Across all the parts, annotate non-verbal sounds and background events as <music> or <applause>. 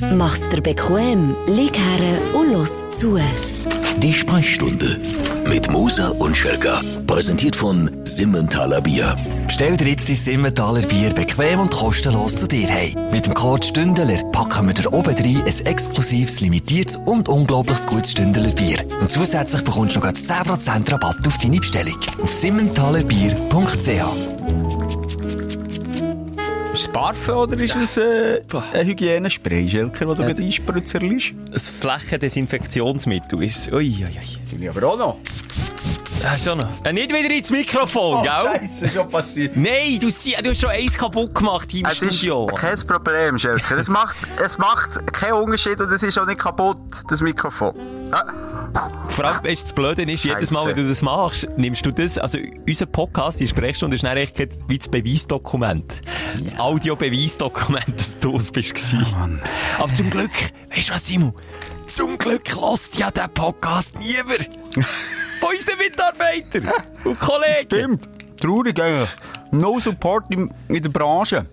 Mach's dir bequem, lieg her und los zu. Die Sprechstunde mit Musa und Schelga. Präsentiert von Simmentaler Bier. Bestell dir jetzt dein Simmentaler Bier bequem und kostenlos zu dir hey. Mit dem Code Stündeler packen wir dir oben rein ein exklusives, limitiertes und unglaublich gutes Stündeler Bier. Und zusätzlich bekommst du noch 10% Rabatt auf deine Bestellung. Auf simmentalerbier.ch Ist es Parfum oder ist es äh, ein Hygienespray, Schelker, das du Ja. gerade einspritzerst? Ein Flächendesinfektionsmittel ist Ui, ui, ui. Finde ich aber auch noch. Ah, schon noch. Äh, nicht wieder ins Mikrofon, gell? Oh, Scheiße, schon passiert. Nein, du, sie- du hast schon eins kaputt gemacht im Es ist Studio. kein Problem, Schelker. Es macht, es macht keinen Unterschied und es ist auch nicht kaputt, das Mikrofon. Ah, Vor allem, weißt das Blöde ist, jedes Mal, Scheiße. wenn du das machst, nimmst du das, also unser Podcast, die Sprechstunde, ist dann echt wie das Beweisdokument. Das Audiobeweisdokument, dass du es bist gewesen. Aber zum Glück, weißt du was, Simon? Zum Glück lässt ja der Podcast niemand. <laughs> Von unseren Mitarbeitern und Kollegen. stimmt. Traurig eigentlich. No Support in, in der Branche.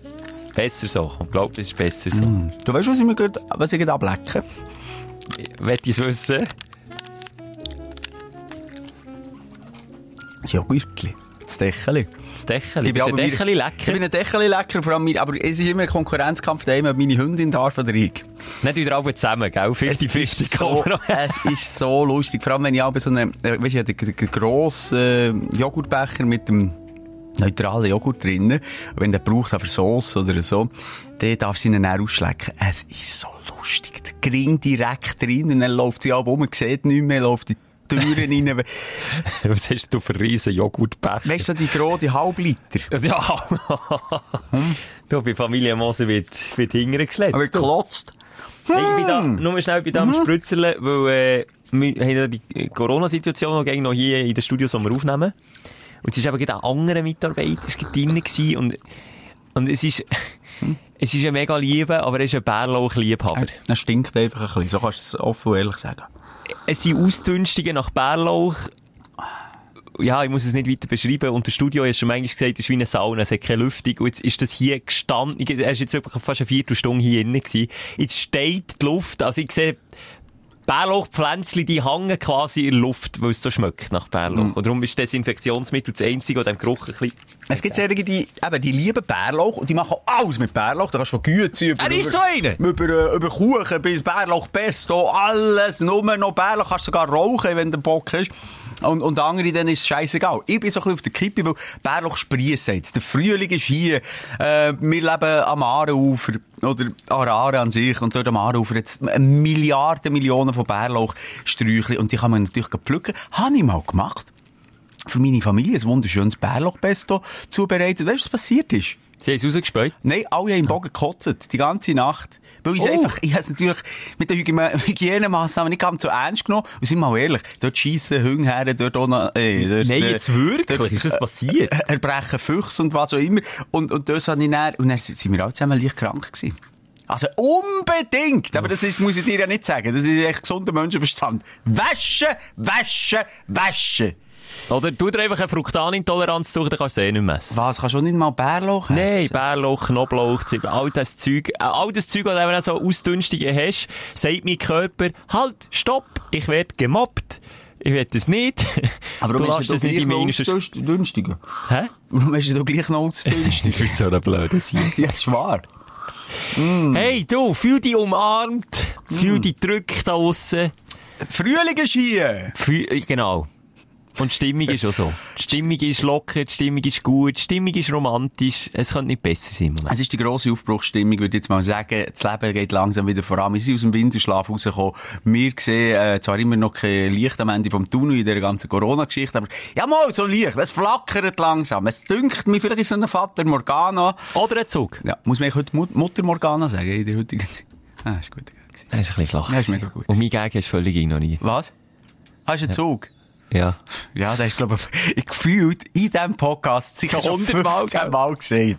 Besser so. Ich glaube, das ist besser so. Du weißt, was ich mir gerade, was ich gerade ablecke? Wollt ich es wissen? Das Joghurtli. Das Dächeli. Das Dächeli. Ich bin ein Dächeli Ich lecker? bin ein Dächeli lecker, vor allem, aber es ist immer ein Konkurrenzkampf daheim, ob meine Hündin darf oder ich. Nicht wieder alle zusammen, gell? 50-50 ist so, <laughs> es ist so lustig. Vor allem, wenn ich auch so einen, äh, weißt du, den, den grossen äh, Joghurtbecher mit dem neutralen Joghurt drinnen. Wenn der braucht aber Sauce oder so, dann darf sie ihn dann ausschlecken. Es ist so lustig. Der Gring direkt drin und dann läuft sie ab um, man sieht nichts mehr, läuft die Türen rein. <laughs> Was hast du für riesen Joghurtbecher? Weißt du, die große Halbliter. <laughs> Ja. Du, bei Familie Moser wird, wird hingern geschleppt. Aber geklotzt. Hey, Ich bin da, nur schnell bei dem Spritzerle, weil, äh, wir haben ja die Corona-Situation noch, noch hier in den Studios, wo wir aufnehmen. Und es ist eben ein anderer Mitarbeiter, ist drin gewesen und, und es ist, es ist ein mega Liebe, aber er ist ein Bärlauch-Liebhaber. Das stinkt einfach ein bisschen. So kannst du es offen und ehrlich sagen. Es sind Ausdünstungen nach Bärlauch. Ja, ich muss es nicht weiter beschreiben. Und das Studio hast schon manchmal gesagt, es ist wie eine Sauna, es hat keine Lüftung. Und jetzt ist das hier gestanden. Er ist jetzt wirklich fast eine Viertelstunde hier gewesen. Jetzt steht die Luft. Also ich sehe, Bärlauchpflänzchen, die hängen quasi in der Luft, weil es so schmeckt nach Bärlauch. Und darum ist Desinfektionsmittel das einzige, das dem Geruch ein bisschen... Es gibt solche, die, eben, die lieben Bärlauch und die machen alles mit Bärlauch. Da kannst du von Güte über, Er ist so einer. über, äh, über Kuchen bis Bärlauch Pesto, alles, nur noch Bärlauch. Kannst sogar rauchen, wenn der Bock ist. Und, und andere, dann ist es scheißegal. Ich bin so ein bisschen auf der Kippe, weil Bärlauch sprießen jetzt. Der Frühling ist hier. Äh, wir leben am Aarenufer. Oder Arare an sich. Und dort am Aarenufer jetzt Milliarden, Millionen von Bärlauchsträuchchen. Und die kann man natürlich pflücken. Habe ich mal gemacht für meine Familie ein wunderschönes Bärlauchpesto zubereitet. Weißt du, was passiert ist? Sie haben es rausgespäut. Nein, alle haben im Bogen gekotzt. Die ganze Nacht. Weil ich Oh. einfach, ich habe es natürlich mit den Hygiene- <laughs> Hygienemaßnahmen nicht ganz so ernst genommen. Und sind wir mal ehrlich, dort schiessen her, dort auch noch, ey, dort, Nein, äh, jetzt wirklich? dort, Ist das passiert? äh, <laughs> Erbrechen Füchse und was auch immer. Und, und das habe ich dann, und dann sind wir alle zusammen leicht krank gewesen. Also unbedingt, aber das ist, muss ich dir ja nicht sagen, das ist echt gesunder Menschenverstand. Waschen, waschen, waschen. Oder tu dir einfach eine Fruktanintoleranz suchen, dann kannst du es eh nicht messen. Was, kannst du nicht mal Bärlauch essen? Nein, Bärlauch, Knoblauch, all das Zeug, äh, all das Zeug, das du so Ausdünstungen hast, sagt mein Körper, halt, stopp, ich werde gemobbt. Ich will das nicht. Aber du warum lässt hast du das nicht in gleich meine noch ausdünstigen? Hä? Warum hast du gleich noch ausdünstigen? <laughs> Du so ein blöder <laughs> ja, ist wahr. Hey, du, fühl dich umarmt, fühl dich drückt da aussen. Frühling ist hier! Fühl, äh, genau. Und die Stimmung ist auch so. Die Stimmung ist locker, die Stimmung ist gut, die Stimmung ist romantisch. Es könnte nicht besser sein Moment. Es ist die grosse Aufbruchsstimmung, würde ich jetzt mal sagen. Das Leben geht langsam wieder voran. Wir sind aus dem Winterschlaf rausgekommen. Wir sehen äh, zwar immer noch kein Licht am Ende vom Tunnel in dieser ganzen Corona-Geschichte, aber ja mal, so Licht. Es flackert langsam. Es dünkt mir, vielleicht ist so ein Vater Morgana. Oder ein Zug. Ja, muss man heute Mut Mutter Morgana sagen in der heutigen Zeit? Ah, ist gut. Das ist ein bisschen flach. Ja, ist mega gut. Und mein Gag hast du völlig ignoriert. Was? Hast du einen Zug? Ja. Ja, das ist, glaube ich, gefühlt in diesem Podcast sicher So schon 100 Mal, 15 gell? Mal gesehen.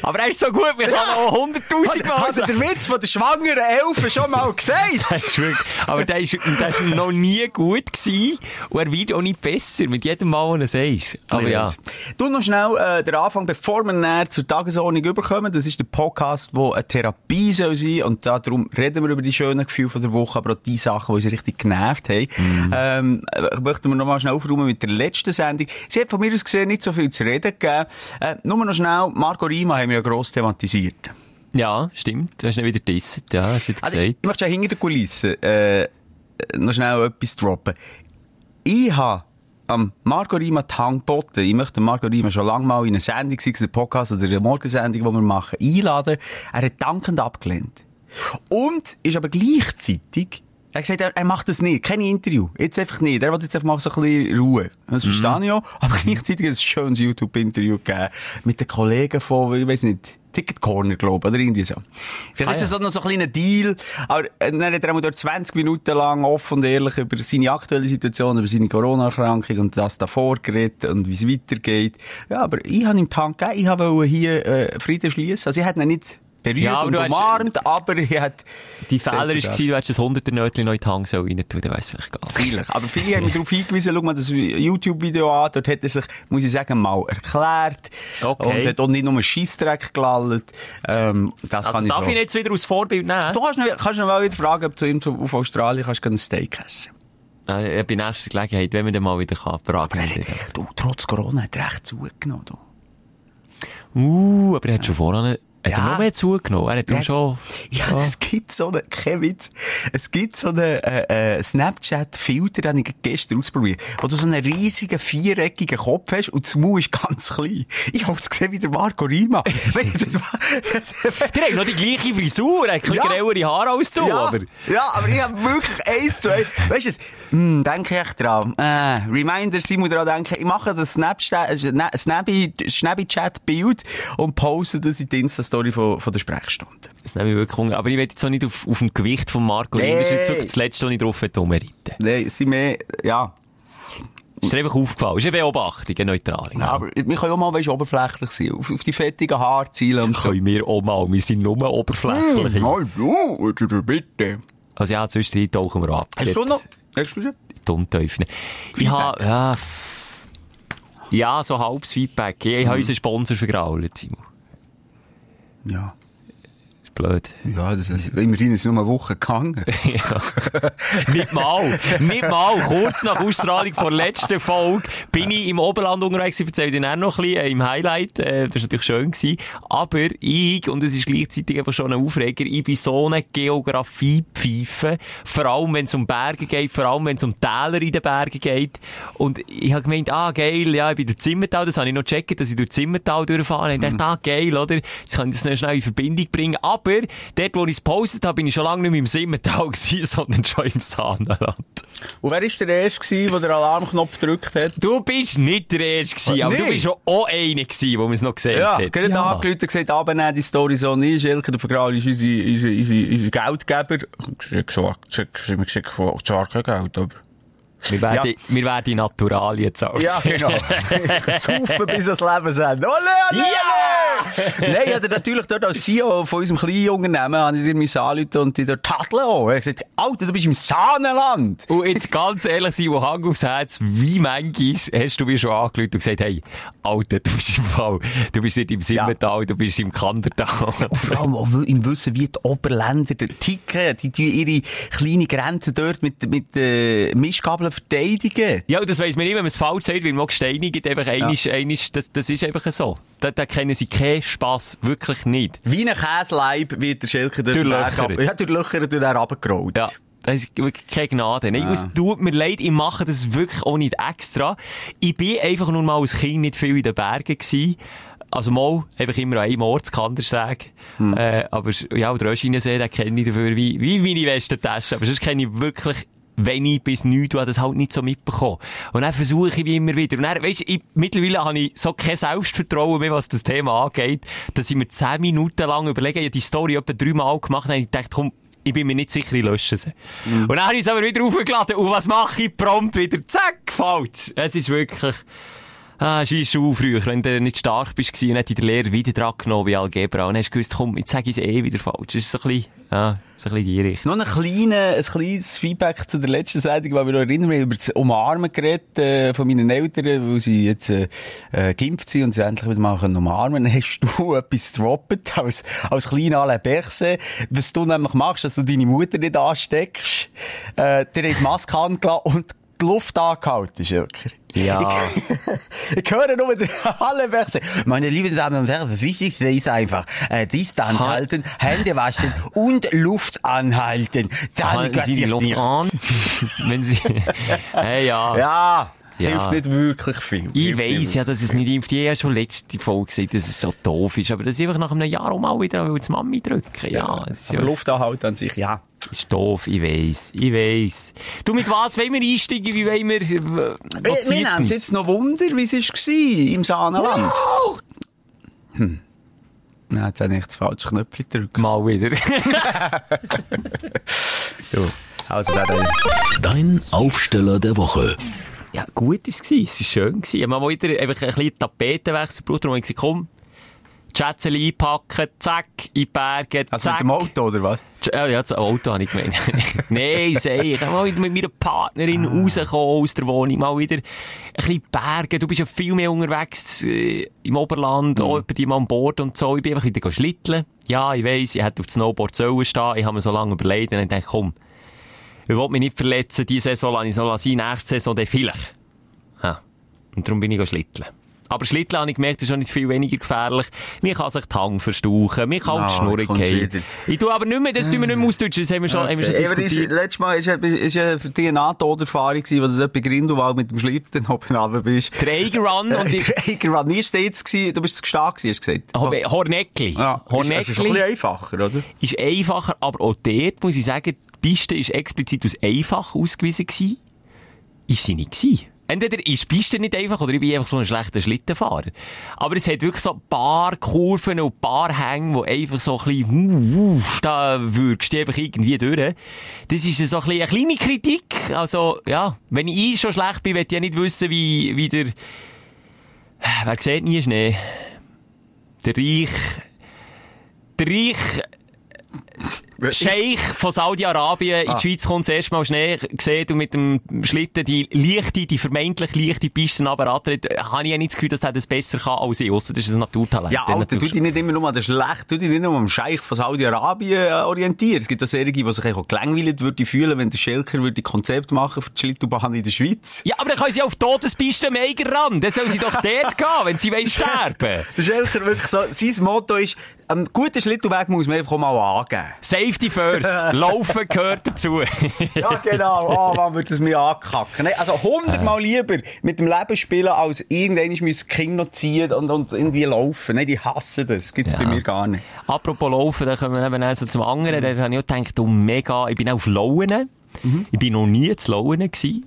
Aber er ist so gut, wir kann auch 100'000 Mal er sagen. den Witz von der schwangeren Elfe schon mal gesagt? Das ist wirklich, aber der ist, der ist noch nie gut gewesen und er wird auch nicht besser mit jedem Mal, wenn er sagst. Aber ja. Du noch schnell äh, den Anfang, bevor wir näher zur Tagesordnung überkommen. Das ist der Podcast, wo eine Therapie soll sein und darum reden wir über die schönen Gefühle von der Woche, aber auch die Sachen, die uns richtig genervt haben. Ähm, möchten wir noch mal schnell aufräumen mit der letzten Sendung. Sie hat von mir aus gesehen nicht so viel zu reden gegeben. Äh, nur noch schnell, Marco Rima haben wir ja gross thematisiert. Ja, stimmt. Du hast ihn wieder disset. Ja, hast du wieder Also, gesagt. ich möchte ja hinter den Kulissen äh, noch schnell etwas droppen. Ich habe am Marco Rima die Hand geboten. Ich möchte Marco Rima schon lange mal in eine Sendung, sei es eine Podcast oder eine Morgensendung, die wir machen, einladen. Er hat dankend abgelehnt. Und ist aber gleichzeitig er hat gesagt, er, er macht das nicht. Kein Interview. Jetzt einfach nicht. Er will jetzt einfach mal so ein bisschen Ruhe. Das verstehe ich auch. Aber gleichzeitig hat es ein schönes YouTube-Interview gegeben. Mit den Kollegen von, ich weiß nicht, Ticket Corner, glaube ich, oder irgendwie so. Vielleicht ist das auch noch so ein kleiner Deal. Aber äh, dann hat er dort 20 Minuten lang offen und ehrlich über seine aktuelle Situation, über seine Corona-Erkrankung und das davor geredet und wie es weitergeht. Ja, aber ich habe ihm die Hand gegeben. Ich wollte hier äh, Frieden schließen. Also ich hätte ihn nicht berührt Ja, und du hast- umarmt, aber ich hätte... Die Fehler war, du hättest das 100er Nötchen noch in die Hand rein tun dann weiss vielleicht gar nicht. Vielleicht. Aber viele haben mich darauf hingewiesen, schau mal das YouTube-Video an, dort hat er sich, muss ich sagen, mal erklärt. Okay. Und hat auch nicht nur einen Scheissdreck gelallt. Ähm, das Also kann ich darf so. ich ihn jetzt wieder als Vorbild nehmen? Du kannst, noch, kannst noch mal wieder fragen, ob du ihm auf Australien kannst ein Steak essen. Äh, bei nächster Gelegenheit, wenn man den mal wieder kann, fragen. Aber er hat, du, trotz Corona hat er echt zugenommen. Du. Uh, aber er hat schon vorher, hat Ja. er noch mehr zugenommen? Er hat Ja. ja. schon, Ja, es gibt so einen, kein Witz, es gibt so einen äh, äh, Snapchat-Filter, den ich gestern ausprobiert wo du so einen riesigen, viereckigen Kopf hast und das Maul ist ganz klein. Ich hab's gesehen wie der Marco Rima. <laughs> Wenn ich das der hat noch die gleiche Frisur, er hat ein Ja. grellere Haare als du, ja, aber... ja, aber ich hab wirklich eins zu eins. Weißt du, es, hm, denke ich echt dran. Äh, Reminder, ich muss daran denken, ich mache das Snapchat, äh, Sna- Snappy, Snappy-Chat-Bild und poste das in die Insta-Story von, von der Sprechstunde. Das nehme ich wirklich Hunger. Aber ich will jetzt auch nicht auf, auf dem Gewicht von Marco Nee. Das ist jetzt wirklich das Letzte, was ich drauf rumreiten Nein, es sind mehr, ja. Ist dir einfach aufgefallen. Ist eine Beobachtung, eine neutrale. Ja, aber wir können auch mal, weißt, oberflächlich sein. Auf, auf die fettigen Haare zielen und so. Können wir auch mal. Wir sind nur oberflächlich. Nein, du, du, bitte. Also ja, zwischendrin tauchen wir ab. Hast du noch? Hast du schon? Die Untiefen. Ich habe, ja, ja, so halbes Feedback. Ich Mhm. habe unseren Sponsor vergrault, Simon. Ja. Blöd. Ja, das ist, immerhin ist es nur eine Woche gegangen. <laughs> Ja. nicht mal. Nicht mal. Kurz nach Ausstrahlung der letzten Folge bin ich im Oberland unterwegs. Ich erzähle dir auch noch ein bisschen äh, im Highlight. Äh, das war natürlich schön. Gewesen. Aber ich, und es ist gleichzeitig einfach schon ein Aufreger, ich bin so eine Geografiepfeife. Vor allem, wenn es um Berge geht, vor allem, wenn es um Täler in den Bergen geht. Und ich habe gemeint, ah, geil, ja, ich bin durch Zimmertal, das habe ich noch gecheckt, dass ich durch Zimmertal durchfahre. Ich dachte, ah, geil, oder? Jetzt kann ich das noch schnell in Verbindung bringen. Aber, dort, wo ich es gepostet habe, bin ich schon lange nicht mehr im Simmental <laughs> gewesen, sondern schon im Sahnenland. Und wer war der Erste, der den Alarmknopf gedrückt hat? Du bist nicht der Erste gewesen, aber du bist schon auch einer gewesen, der mir es noch gesehen Ja, hat. gerade ja. angerufen und gesagt, abnehmen die Story so nicht. Schelke, der Vergral ist unser, unser, unser, unser Geldgeber. Ich geschickt von kein Geld, aber... Wir werden, wir werden Naturalien zahlen. Ja, genau. <laughs> Saufen bis ans Lebensende. Ole, ole, ole! <laughs> Nein, ich hatte natürlich dort als CEO von unserem kleinen Unternehmen, habe ich dir mich anrufen und die dort tadeln auch. Hat gesagt, Alter, du bist im Sahnenland. Und jetzt ganz ehrlich sein, wo Hang aufs Herz, wie manchmal hast du mir schon angerufen und gesagt, hey, Alter, du bist im Fall, du bist nicht im Simmental, du bist im Kandertal. Und vor allem auch im Wissen, wie die Oberländer ticken. Die tun ihre kleine Grenze dort mit, mit äh, Mischgabeln verteidigen. Ja, das weiss man nicht, wenn man es falsch sagt, weil man gesteinigt, einfach einisch, einisch, das, das ist einfach so. Da, da kennen sie keinen Spass, wirklich nicht. Wie ein Käseleib wird der Schelke dort Durchlöchert. ab- Ja, durch Löcher und dann runtergerollt. Ja. Das ist wirklich keine Gnade. Nein, es tut mir leid, ich mache das wirklich auch nicht extra. Ich bin einfach nur mal als Kind nicht viel in den Bergen gewesen. Also mal, einfach immer an einem Ort, Kandersteg. Äh, aber ja, der Röschinensee, den kenne ich dafür wie, wie meine Westentasche. Aber sonst kenne ich wirklich wenig bis nichts, du hast das halt nicht so mitbekommen. Und dann versuche ich wie immer wieder. Und dann, weisst, ich, mittlerweile habe ich so kein Selbstvertrauen mehr, was das Thema angeht, dass ich mir zehn Minuten lang überlege, ich habe die Story etwa dreimal gemacht und ich dachte, komm, ich bin mir nicht sicher, ich lösche sie. Und dann habe ich es aber wieder aufgeladen. Und was mache ich? Prompt wieder, zack, falsch. Es ist wirklich, Ah, ist wie Schule früher, wenn du nicht stark bist gewesen, hat dich der Lehrer wieder dran genommen wie Algebra. Und hast gewusst, komm, jetzt sag ich es eh wieder falsch. Das ist so ein bisschen, ja, so ein bisschen die Richtung. Noch ein, kleine, ein kleines Feedback zu der letzten Sendung, weil wir noch erinnern, wir über das Umarmen geredet, äh, von meinen Eltern, weil sie jetzt, äh, äh, geimpft sind und sie endlich wieder mal können umarmen Dann hast du <laughs> etwas gedroppt, als, als kleiner Alain Berset. Was du nämlich machst, dass du deine Mutter nicht ansteckst, äh, dir hat die Maske angelassen und die Luft angehalten, Schilker. Ja. Ich, <laughs> ich höre nur den alle Verse. Meine lieben Damen und Herren, das Wichtigste ist einfach, äh, Distanz Ha- halten, Hände waschen und Luft anhalten. Dann Halten Sie die Luft nicht. an, <laughs> wenn Sie, hey, ja. Ja, Ja. hilft nicht wirklich viel. Ich weiss ja, dass es nicht impft. Ich habe ja schon letzte Folge gesagt, dass es so doof ist. Aber das ist einfach nach einem Jahr auch mal wieder, weil die Mami drücken. Ja, ist, Aber ja, Luft anhalten an sich, ja. Ist doof. Ich weiss. Ich weiss. Du, mit was wollen wir einsteigen? Wie wollen wir, äh, Wir, was wir zieht's nehmen jetzt noch Wunder, wie es war im Saanenland. Hm. Ja, jetzt habe ich das falsche Knöpfchen gedrückt. Mal wieder. <laughs> Du. Also, der da. Dein Aufsteller der Woche. ja, gut ist es. Es war schön gewesen. Ich habe mal wieder einfach ein bisschen Tapetenwechsel gebraucht und ich gesagt, komm, Schätzchen einpacken, zack, in die Berge, Also zack. mit dem Auto, oder was? Ja, ja, das Auto habe ich gemeint. <laughs> Nein, sei ich. Mal wieder mit meiner Partnerin rauskommen aus der Wohnung. Mal wieder ein bisschen Berge. Du bist ja viel mehr unterwegs äh, im Oberland, auch bei dir mal an Bord und so. Ich bin einfach wieder schlitteln. Ja, ich weiss, ich hätte auf dem Snowboard sollen stehen. Ich habe mir so lange überlegt und ich dachte, komm, ich will mich nicht verletzen. Diese Saison lasse ich so sein, nächste Saison dann vielleicht. Ja. Und darum bin ich schlitteln. Aber Schlitteln habe ich gemerkt, ist schon nicht viel weniger gefährlich. Man kann sich die Hang verstauchen, man kann auf die Schnur gehen. Ich tue aber nicht mehr, das tun wir nicht mehr ausdeutschen, das haben wir schon, haben wir schon Okay. Aber ist, diskutiert. letztes Mal ist, ja- für dich eine Nahtoderfahrung gewesen, wo du dort bei Grindelwald mit dem Schlitten <laughs> oben runter bist. Der Eiger Run und war nie stets gewesen, du bist gestark gewesen, hast du gesagt. Ho- Horneckli. Ja, ist, ist ein bisschen Horneckli einfacher, oder? ist einfacher, aber auch dort muss ich sagen, die Piste ist explizit als einfach ausgewiesen gewesen. Ist sie nicht gewesen. Entweder die Piste nicht einfach oder ich bin einfach so ein schlechter Schlittenfahrer. Aber es hat wirklich so ein paar Kurven und ein paar Hänge, wo einfach so ein bisschen, uh, uh, da würgst du einfach irgendwie durch. Das ist so ein bisschen eine kleine Kritik. Also, ja, wenn ich schon schlecht bin, will ich ja nicht wissen, wie, wie der, wer sieht nie Schnee? Der Reich, der Reich, Scheich von Saudi-Arabien in Ah. die Schweiz kommt, das erste Mal Schnee gesehen und mit dem Schlitten die leichte, die vermeintlich leichte Piste aber habe ich ja nicht das Gefühl, dass der das besser kann als ich, ausser das ist ein Naturtalent. Ja, Alter, natürlich- dich nicht immer nur an den Schlecht, tu dich nicht nur am Scheich von Saudi-Arabien äh, orientieren. Es gibt auch solche, die sich auch gelangweilt würde fühlen, wenn der Schelker würde Konzept machen für die Schlittelbahn in der Schweiz. Ja, aber dann können sie auf Todespiste am Eiger ran. Dann soll sie doch <laughs> dort gehen, wenn sie wollen sterben. Der Schelker wirklich so, sein Motto ist, am guten Schlittelweg muss man einfach mal angeben. Safety first. <laughs> Laufen gehört dazu. <laughs> Ja, genau. Ah, man würde es mir ankacken. Also hundertmal lieber mit dem Leben spielen, als irgendwann müssen Kinder noch ziehen und, und irgendwie laufen. Nein, die hassen das. Gibt's Ja. bei mir gar nicht. Apropos Laufen, da kommen wir eben auch so zum anderen. Da habe ich auch gedacht, oh mega, ich bin auch auf Lauen. Ich bin noch nie zu Lauen gewesen.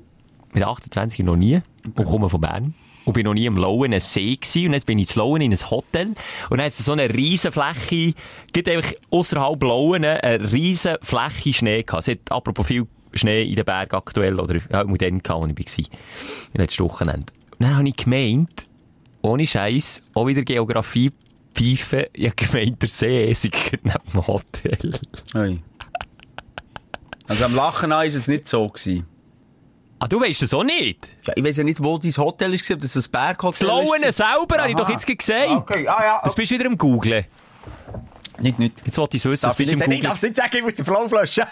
Mit 28 noch nie. Und komme von Bern. Und bin noch nie am Lauen See gewesen. Und jetzt bin ich zu Lauen in ein Hotel. Und dann hat es so eine riesen Fläche, gibt einfach ausserhalb Lauen eine riesen Fläche Schnee gehabt. Es hat apropos viel Schnee in den Bergen aktuell, oder, ja, mit dem gehabt, wo ich war. Letztes Wochenende. Und dann habe ich gemeint, ohne Scheiß, auch wieder Geografie pfeifen, ich gemeint, der See sei <laughs> neben dem Hotel. Oi. Also am Lachen an ist es nicht so gewesen. Ah, du weisst das auch nicht? Ja, ich weiss ja nicht, wo dein Hotel ist, ob das ein Berghotel Das Lauen ist. selber, habe ich doch jetzt gesagt. Okay, ah ja. Das bist du wieder am Googlen. Nicht, nicht. Jetzt wollte ich es wissen, das bist du nicht im sagen, ich Googlen. darf nicht sagen, ich muss den Flow flöschen.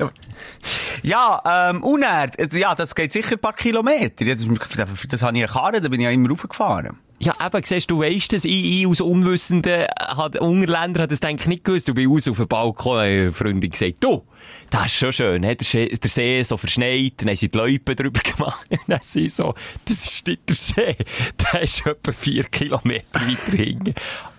<laughs> ja, ähm, Unerd, äh, ja, das geht sicher ein paar Kilometer. Das, das, das habe ich erfahren, da bin ich ja immer raufgefahren. Ja, eben, siehst du, weisst das, ich, ich als Unwissende, hat, Ungerländer hat das denke ich nicht gewusst. Du bist raus auf den Balkon, eine Freundin gesagt, du, das ist schon schön, he? der, See, so verschneit, dann haben sie die Loipen drüber <laughs> gemacht, dann sie so, das ist nicht der See, <laughs> der ist etwa vier Kilometer weiter hinten.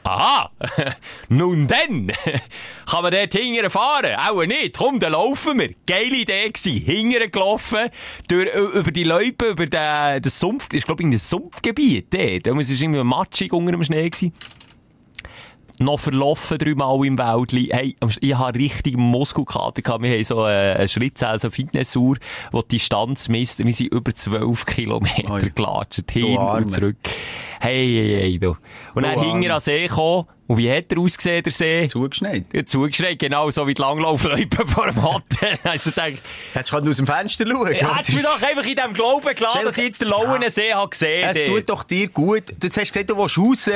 Aha, <laughs> nun denn, <laughs> kann man dort hingern fahren? Auch nicht, komm, dann laufen wir. Geile Idee gsi, hingern gelaufen, durch, über die Loipen, über den, das Sumpf, ist glaube ich ein Sumpfgebiet, dort. Da muss es irgendwie matschig unter dem Schnee gsi. Noch verlaufen dreimal im Wäldli. Hey, ich habe richtig Muskelkater gehabt. Wir haben so äh, einen Schrittzähl, so eine Fitnessuhr, wo die Distanz misst. Wir sind über 12 Kilometer gelatscht, hin und zurück. Hey, hey, hey, du. Und dann Arme. hinter an See gekommen. Und wie hat er ausgesehen, der See? Zugeschneit. Ja, Zugeschreit, genau so wie die Langlaufleute <laughs> vor dem Hotel. Also denkt, Hättest du aus dem Fenster schauen ja, hättest du mir doch einfach in dem Glauben gelassen, dass ich jetzt den Lauenensee habe gesehen Es dort. tut doch dir gut. Du hast gesagt, du willst raus,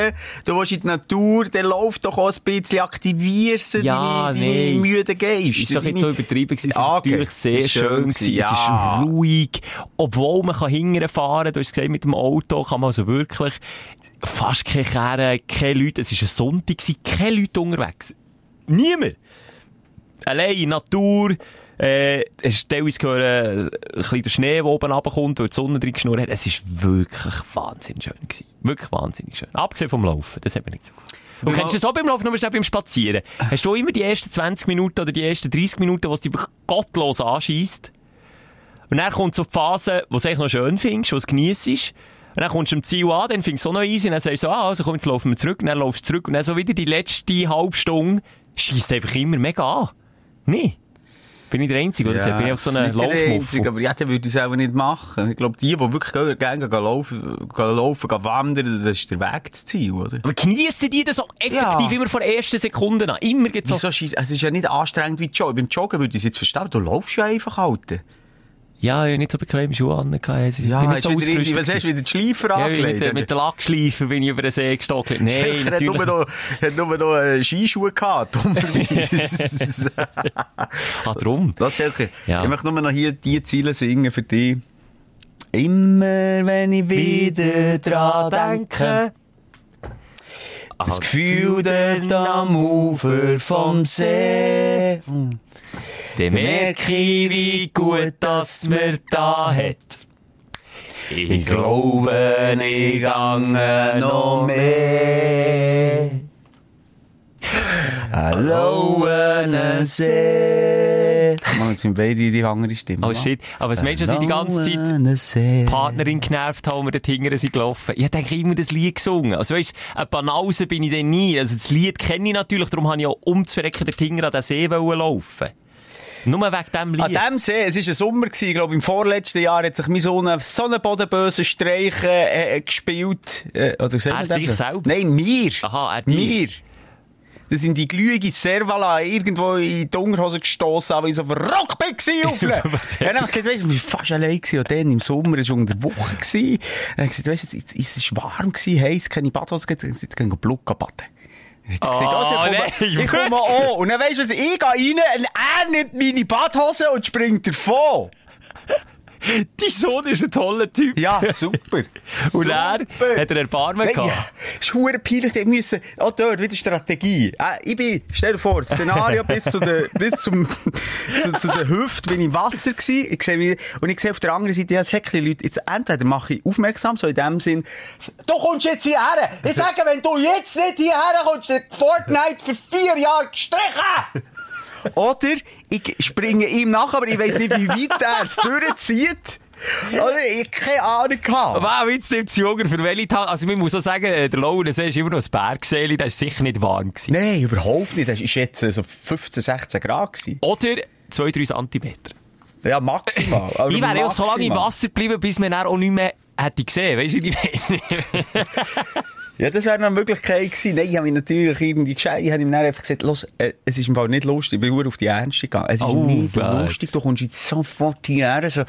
du willst in die Natur, der läuft doch auch ein bisschen, aktivierst Ja, deine, deine müden Geist. Ist doch nicht deine- so übertrieben gewesen. Es war okay. natürlich sehr Ist schön gewesen, gewesen. Es ja. ist ruhig. Obwohl man kann hinterher fahren, du hast gesagt, mit dem Auto kann man also wirklich fast keine Kehren, keine Leute. Es war ein Sonntag, keine Leute unterwegs. Niemand. Allein Natur, äh, es ist teilweise gehört, äh, ein bisschen der Schnee, der oben runterkommt, weil die Sonne drin geschnurrt hat. Es war wirklich wahnsinnig schön gewesen. Wirklich wahnsinnig schön. Abgesehen vom Laufen, das hat mir nicht so gut. Du kennst das auch beim Laufen, nur auch beim Spazieren. Hast du immer die ersten 20 Minuten oder die ersten 30 Minuten, wo es dich gottlos anschießt? Und dann kommt so die Phase, wo du es eigentlich noch schön findest, wo es geniessest. Und dann kommst du am Ziel an, dann findest du auch noch easy, und dann sagst du so, ah, also komm, jetzt laufen wir zurück, und dann laufst du zurück, und dann so wieder die letzte halbe Stunde schießt einfach immer mega an. Nee. Bin ich der Einzige, oder? Ja, bin ich einfach so ein nicht der Einzige, Laufmuffel. Aber ja, dann würde ich es auch nicht machen. Ich glaube, die, die wirklich gerne gehen, gehen laufen, gehen laufen, gehen wandern, das ist der Weg zu Ziel, oder? Aber geniessen die das so effektiv Ja. immer von der ersten Sekunde an? Immer geht's so. Wieso Es ist ja nicht anstrengend wie Joggen. Beim Joggen würde ich es jetzt verstehen. Du laufst ja einfach halten. Ja, ich nicht so bequeme Schuhe an. Ich bin nicht so ausgerüstet. was hast du wieder die Schleifer Ja, mit, angelegt? mit der Lackschleife bin ich über den See gestockelt. <laughs> Nein, hat natürlich. nur noch, hat nur noch äh, Skischuhe gehabt. <laughs> <laughs> Ah, drum. das, Schelker. Ja. Ich möchte nur noch hier die Ziele singen für dich. Immer wenn ich wieder dran denke. Das Gefühl dort am Ufer vom See. Dann merke ich, wie gut das mir da hat. Ich glaube, ich gange noch mehr. Hallo, See. Mann, jetzt sind beide die andere Stimme. Oh shit. Aber was meinst du, dass ich die ganze Zeit Partnerin genervt habe, wir dort hinten sind gelaufen? Ich denke immer das Lied gesungen. Also weißt, ein Banause bin ich dann nie. Also das Lied kenne ich natürlich, darum habe ich auch umzuverrecken dort hinten an den See laufen. Nur wegen dem Lied. An dem See, es war ein Sommer, gewesen, ich glaube, im vorletzten Jahr hat sich mein Sohn so einen bodenbösen Streich äh, gespielt. Äh, oder Er sich selber? Nein, mir. Aha, er dir. Mir. Das sind die glühige Servala irgendwo in die Unterhose gestossen, aber ich so verrockt dann hab ich gesagt, weißt du, ich war fast allein gewesen. Und dann im Sommer, es war unter der Woche gewesen. Ich gesagt, weißt du, es- es war warm gewesen, heiß, keine Badhose, jetzt gehen wir Blut baden. Gesagt, Oh, also, ich komme, nein, ich komme auch. Und dann weisst du, was, ich gehe rein, und er nimmt meine Badhose und springt davon. Dein Sohn ist ein toller Typ. Ja, super. <laughs> Und er hat er Erbarmen gehabt. ja, ist hure peinlich, die müssen, auch dort wieder Strategie. Äh, ich bin, stell dir vor, das Szenario bis zu der, <laughs> bis zum, zu, zu der Hüfte bin ich im Wasser gsi. Ich sehe mich, und ich sehe auf der anderen Seite, ja, Heckli Leute, jetzt entweder mache ich aufmerksam, so in dem Sinn, du kommst jetzt hierher. Ich sage, wenn du jetzt nicht hierher kommst, dann Fortnite für vier Jahre gestrichen. <laughs> Oder ich springe ihm nach, aber ich weiss nicht, wie weit er es durchzieht. Oder ich keine Ahnung gehabt. Wow, jetzt nimmt es Jünger für welche Tag. Also, man muss auch sagen, äh, der Laune See ist immer noch ein Bergsee, der ist sicher nicht warm gewesen. Nein, überhaupt nicht. Das war jetzt äh, so 15, 16 Grad. Gewesen. Oder 2-3 Zentimeter. Ja, maximal. <laughs> Aber Ich wäre auch so lange im. Wasser geblieben, bis man auch nicht mehr hätte gesehen. Weißt du, wie ich meine? <laughs> Ja, das wäre eine Möglichkeit gewesen. Nein, ich habe mich natürlich irgendwie gescheit. Ich habe ihm dann einfach gesagt, los, äh, es ist im Fall nicht lustig. Ich bin nur auf die Ernste gegangen. Es ist Oh, nicht Gott. lustig. Du kommst jetzt sofort hierher. So. Und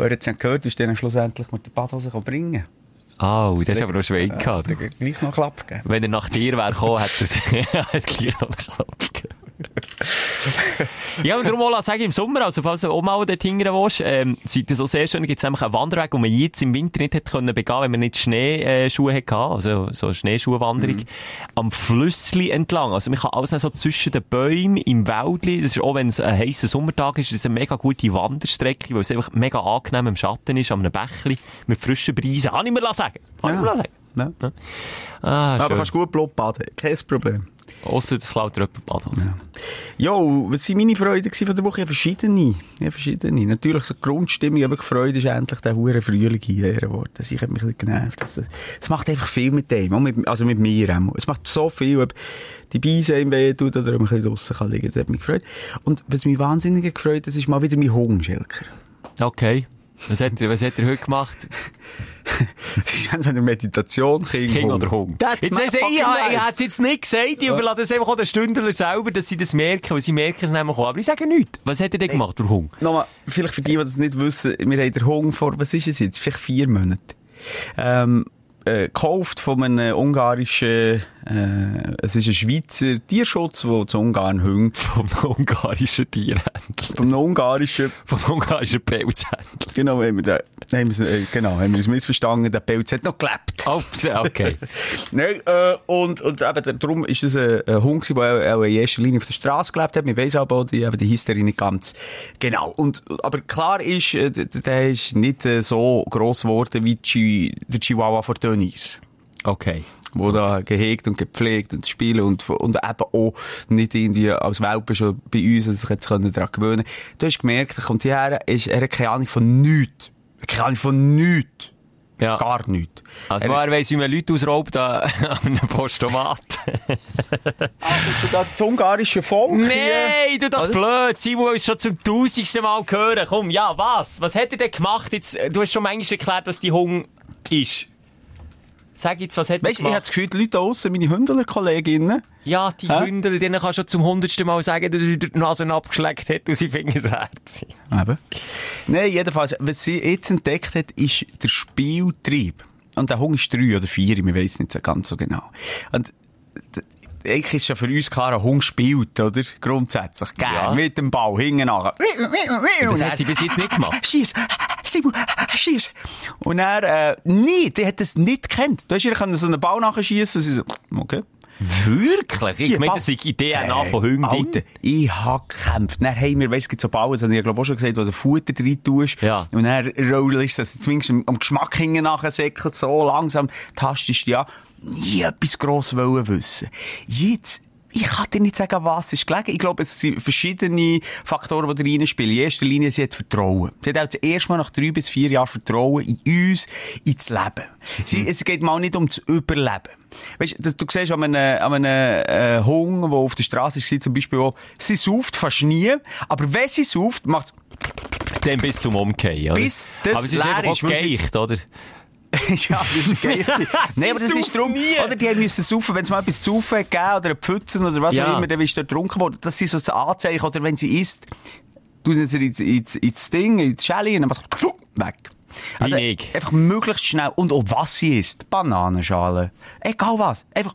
er hat es dann gehört, ist dann schlussendlich mit der Badhose bringen Oh, das ist aber noch Schwein Ja, gehabt. dann gleich noch Klapp geben. Wenn er nach dir wäre gekommen, hätte er gleich noch Klapp gegeben. <laughs> ja, und darum auch sagen, im Sommer, also falls du auch mal dort hingern willst, ähm, seid ihr so sehr schön, gibt es nämlich einen Wanderweg, den man jetzt im Winter nicht hätte können begehen, wenn man nicht Schneeschuhe hatte, also so eine Schneeschuhwanderung, am Flüssli entlang. Also man kann alles so zwischen den Bäumen im Wäldli, das ist auch wenn es ein heisser Sommertag ist, das ist eine mega gute Wanderstrecke, weil es einfach mega angenehm im Schatten ist, an einem Bächli, mit frischen Breisen. Kann ich mir sagen. Kann ich mir sagen. Ja. Ah, Aber schön. kannst gut Blut baden. Kein Problem. Ausser das klaut jemand Badhose. Jo, was waren meine Freuden von der Woche? Ja, verschiedene. Ja, verschiedene. Natürlich so die Grundstimmung, aber gefreut ist endlich der hure Frühling hierher geworden. Ich hab mich ein bisschen genervt. Das, das macht einfach viel mit dem. Auch mit, also mit mir auch. Es macht so viel, ob die Beise im weh tut oder ob man ein bisschen draussen kann liegen. Das hat mich gefreut. Und was mich wahnsinnig gefreut, das ist mal wieder mein Hunger, Schelker. Okay. Was hat er, was hat er heute gemacht? Es ist entweder Meditation, King, King oder Hunger? That's Jetzt fucking ich, ich hätte es jetzt nicht gesagt, ich überlasse es einfach auch den Stündler selber, dass sie das merken, weil sie merken es nämlich auch. Aber ich sage nichts. Was hat er denn gemacht, der Hunger? Nochmal, vielleicht für die, die das nicht wissen, wir haben den Hunger vor, was ist es jetzt? Vielleicht vier Monate. Ähm, äh, gekauft von einem ungarischen, äh, es ist ein Schweizer Tierschutz, der zu Ungarn hängt. Vom ungarischen Tierhändler. Einem ungarischen, Vom ungarischen Pelzhändler. genau, haben wir, den, haben wir, äh, genau, haben wir uns missverstanden, der Pelz hat noch gelebt. Oh, okay. <laughs> Nein, äh, und, und eben, darum ist das ein, ein Hund gewesen, der auch in erster Linie auf der Straße gelebt hat. Man weiss aber auch, die, eben die Hysterie nicht ganz genau. Und, aber klar ist, äh, d- d- der ist nicht äh, so gross geworden wie Chi, der Chihuahua von Denise. Okay. Wo da gehegt und gepflegt und spielen und, und eben auch nicht irgendwie als Welpe schon bei uns, dass sich jetzt daran gewöhnen Du hast gemerkt, er kommt hierher, ist, er hat keine Ahnung von nichts. Keine Ahnung von nichts. Ja. Gar nichts. Also, Er- er weiss, wie man Leute ausraubt an an einem Postomat. Ist ja da das ungarische Volk hier? Nein, du doch blöd. Simon es schon zum tausendsten Mal hören. Komm, ja, was? Was hat er denn gemacht? Jetzt, du hast schon manchmal erklärt, was die Hunger ist. Sag jetzt, was hat er Weißt du, ich habe gemacht? das Gefühl, die Leute aussen, meine Hündler-Kolleginnen, Ja, die? Hündler, denen kannst du schon zum hundertsten Mal sagen, dass er dir die Nase abgeschleckt hat und sie finden es herzig. Eben. Nein, jedenfalls, was sie jetzt entdeckt hat, ist der Spieltrieb. Und der Hund ist drei oder vier, ich weiß nicht so ganz so genau. Und eigentlich ist ja für uns klar, ein Hund spielt, oder? Grundsätzlich. Gern, Ja. mit dem Ball, hinten nach. Das hat sie bis jetzt nicht gemacht. Schieß! Simon, schieß! Und er, äh, nie, die hat das nicht gekannt. Du hast ihr so einen Ball nachschießen und sie so, okay. Wirklich? Ich meine, das ist die DNA Äh, von Hündin. Alter, ich hab gekämpft. Dann haben wir, weißt du, es gibt so Ballen, das habe ich ja, glaube ich, auch schon gesagt, wo du Futter rein tust. Ja. Und dann rollst du das zumindest am, am Geschmack hinten nachher säckelt, so langsam tastest du ja. Nie etwas gross wollen wissen. Jetzt, ich kann dir nicht sagen, was ist gelegen. Ich glaube, es sind verschiedene Faktoren, die da reinspielen. In erster Linie, sie hat Vertrauen. Sie hat auch das erste Mal nach drei bis vier Jahren Vertrauen in uns, ins Leben. Sie, es geht mal nicht ums Überleben. Weißt du, du siehst an einem, an einem äh, Hund, der auf der Straße ist, zum Beispiel auch, sie sauft fast nie, aber wenn sie sauft, macht Dann bis zum Umkehren? Bis das Aber es ist leer einfach ist, geicht, oder? <laughs> ja, das ist <laughs> geil. Nein, aber das ist drum, nie. oder die müssen saufen, wenn es mal etwas zu saufen gegeben oder Pfützen oder was Ja. auch immer, dann bist du dort getrunken worden. Das sind so das Anzeichen, oder wenn sie isst, tun sie ins, ins, ins Ding, ins Schelle und dann macht weg. Also, einfach möglichst schnell. Und auch was sie isst. Bananenschale. Egal was. Einfach,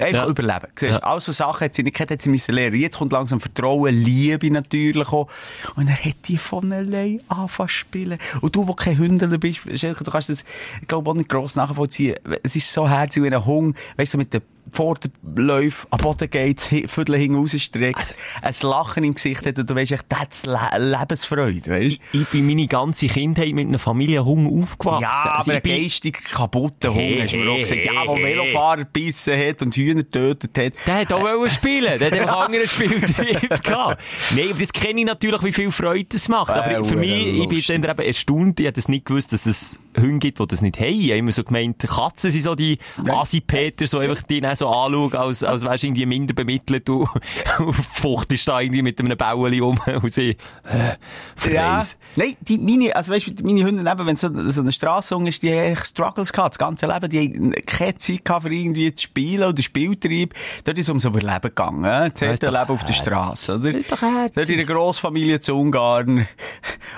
einfach Ja. überleben. Siehst, Ja. all so Sachen hat sie nicht gehabt, hat sie müssen lernen. Jetzt kommt langsam Vertrauen, Liebe natürlich auch. Und er hat die von allein angefangen zu spielen. Und du, wo kein Hündler bist, du kannst das, ich glaube, auch nicht gross nachvollziehen. Es ist so herzig wie ein Hund, weißt du, mit den Vorderläufen am Boden geht, Viertel hinten rausstreckt, ein Lachen im Gesicht hat und du weißt echt, das ist Le Lebensfreude, weißt Ich bin meine ganze Kindheit mit einer Familie Hunger aufgewachsen. Ja, Also aber ein geistig kaputter Hund, Hey, hast du mir auch hey, gesagt. Ja, hey, wo hey. Velofahrer gebissen hat und Hühner getötet hat. Der hat auch wollen spielen. Der hat einfach andere Spieltrieb <laughs> gehabt. Nein, aber das kenne ich natürlich, wie viel Freude das macht. Aber Äh, für mich, ich bin dann eben erstaunt, ich hätte das nicht gewusst, dass es Hunde gibt, die das nicht haben. Ich habe immer so gemeint, Katzen sind so die Asi-Peter, so einfach die dann so anschauen, als, als wärst du irgendwie minder bemittelt. Du, <laughs> du fuchtest da irgendwie mit einem Bauli um <laughs> und sie, äh, Ja. Nein, die, meine, also weißt du, meine Hunde, eben, wenn so, so eine Straßenhunde ist, die haben echt Struggles gehabt, das ganze Leben. Die haben keine Zeit gehabt, für irgendwie zu spielen oder Spieltrieb. Dort ist es ums Überleben gegangen, äh? Das Leben auf der. Straße, oder? Das ist doch herzig. Dort in der Grossfamilie zu Ungarn.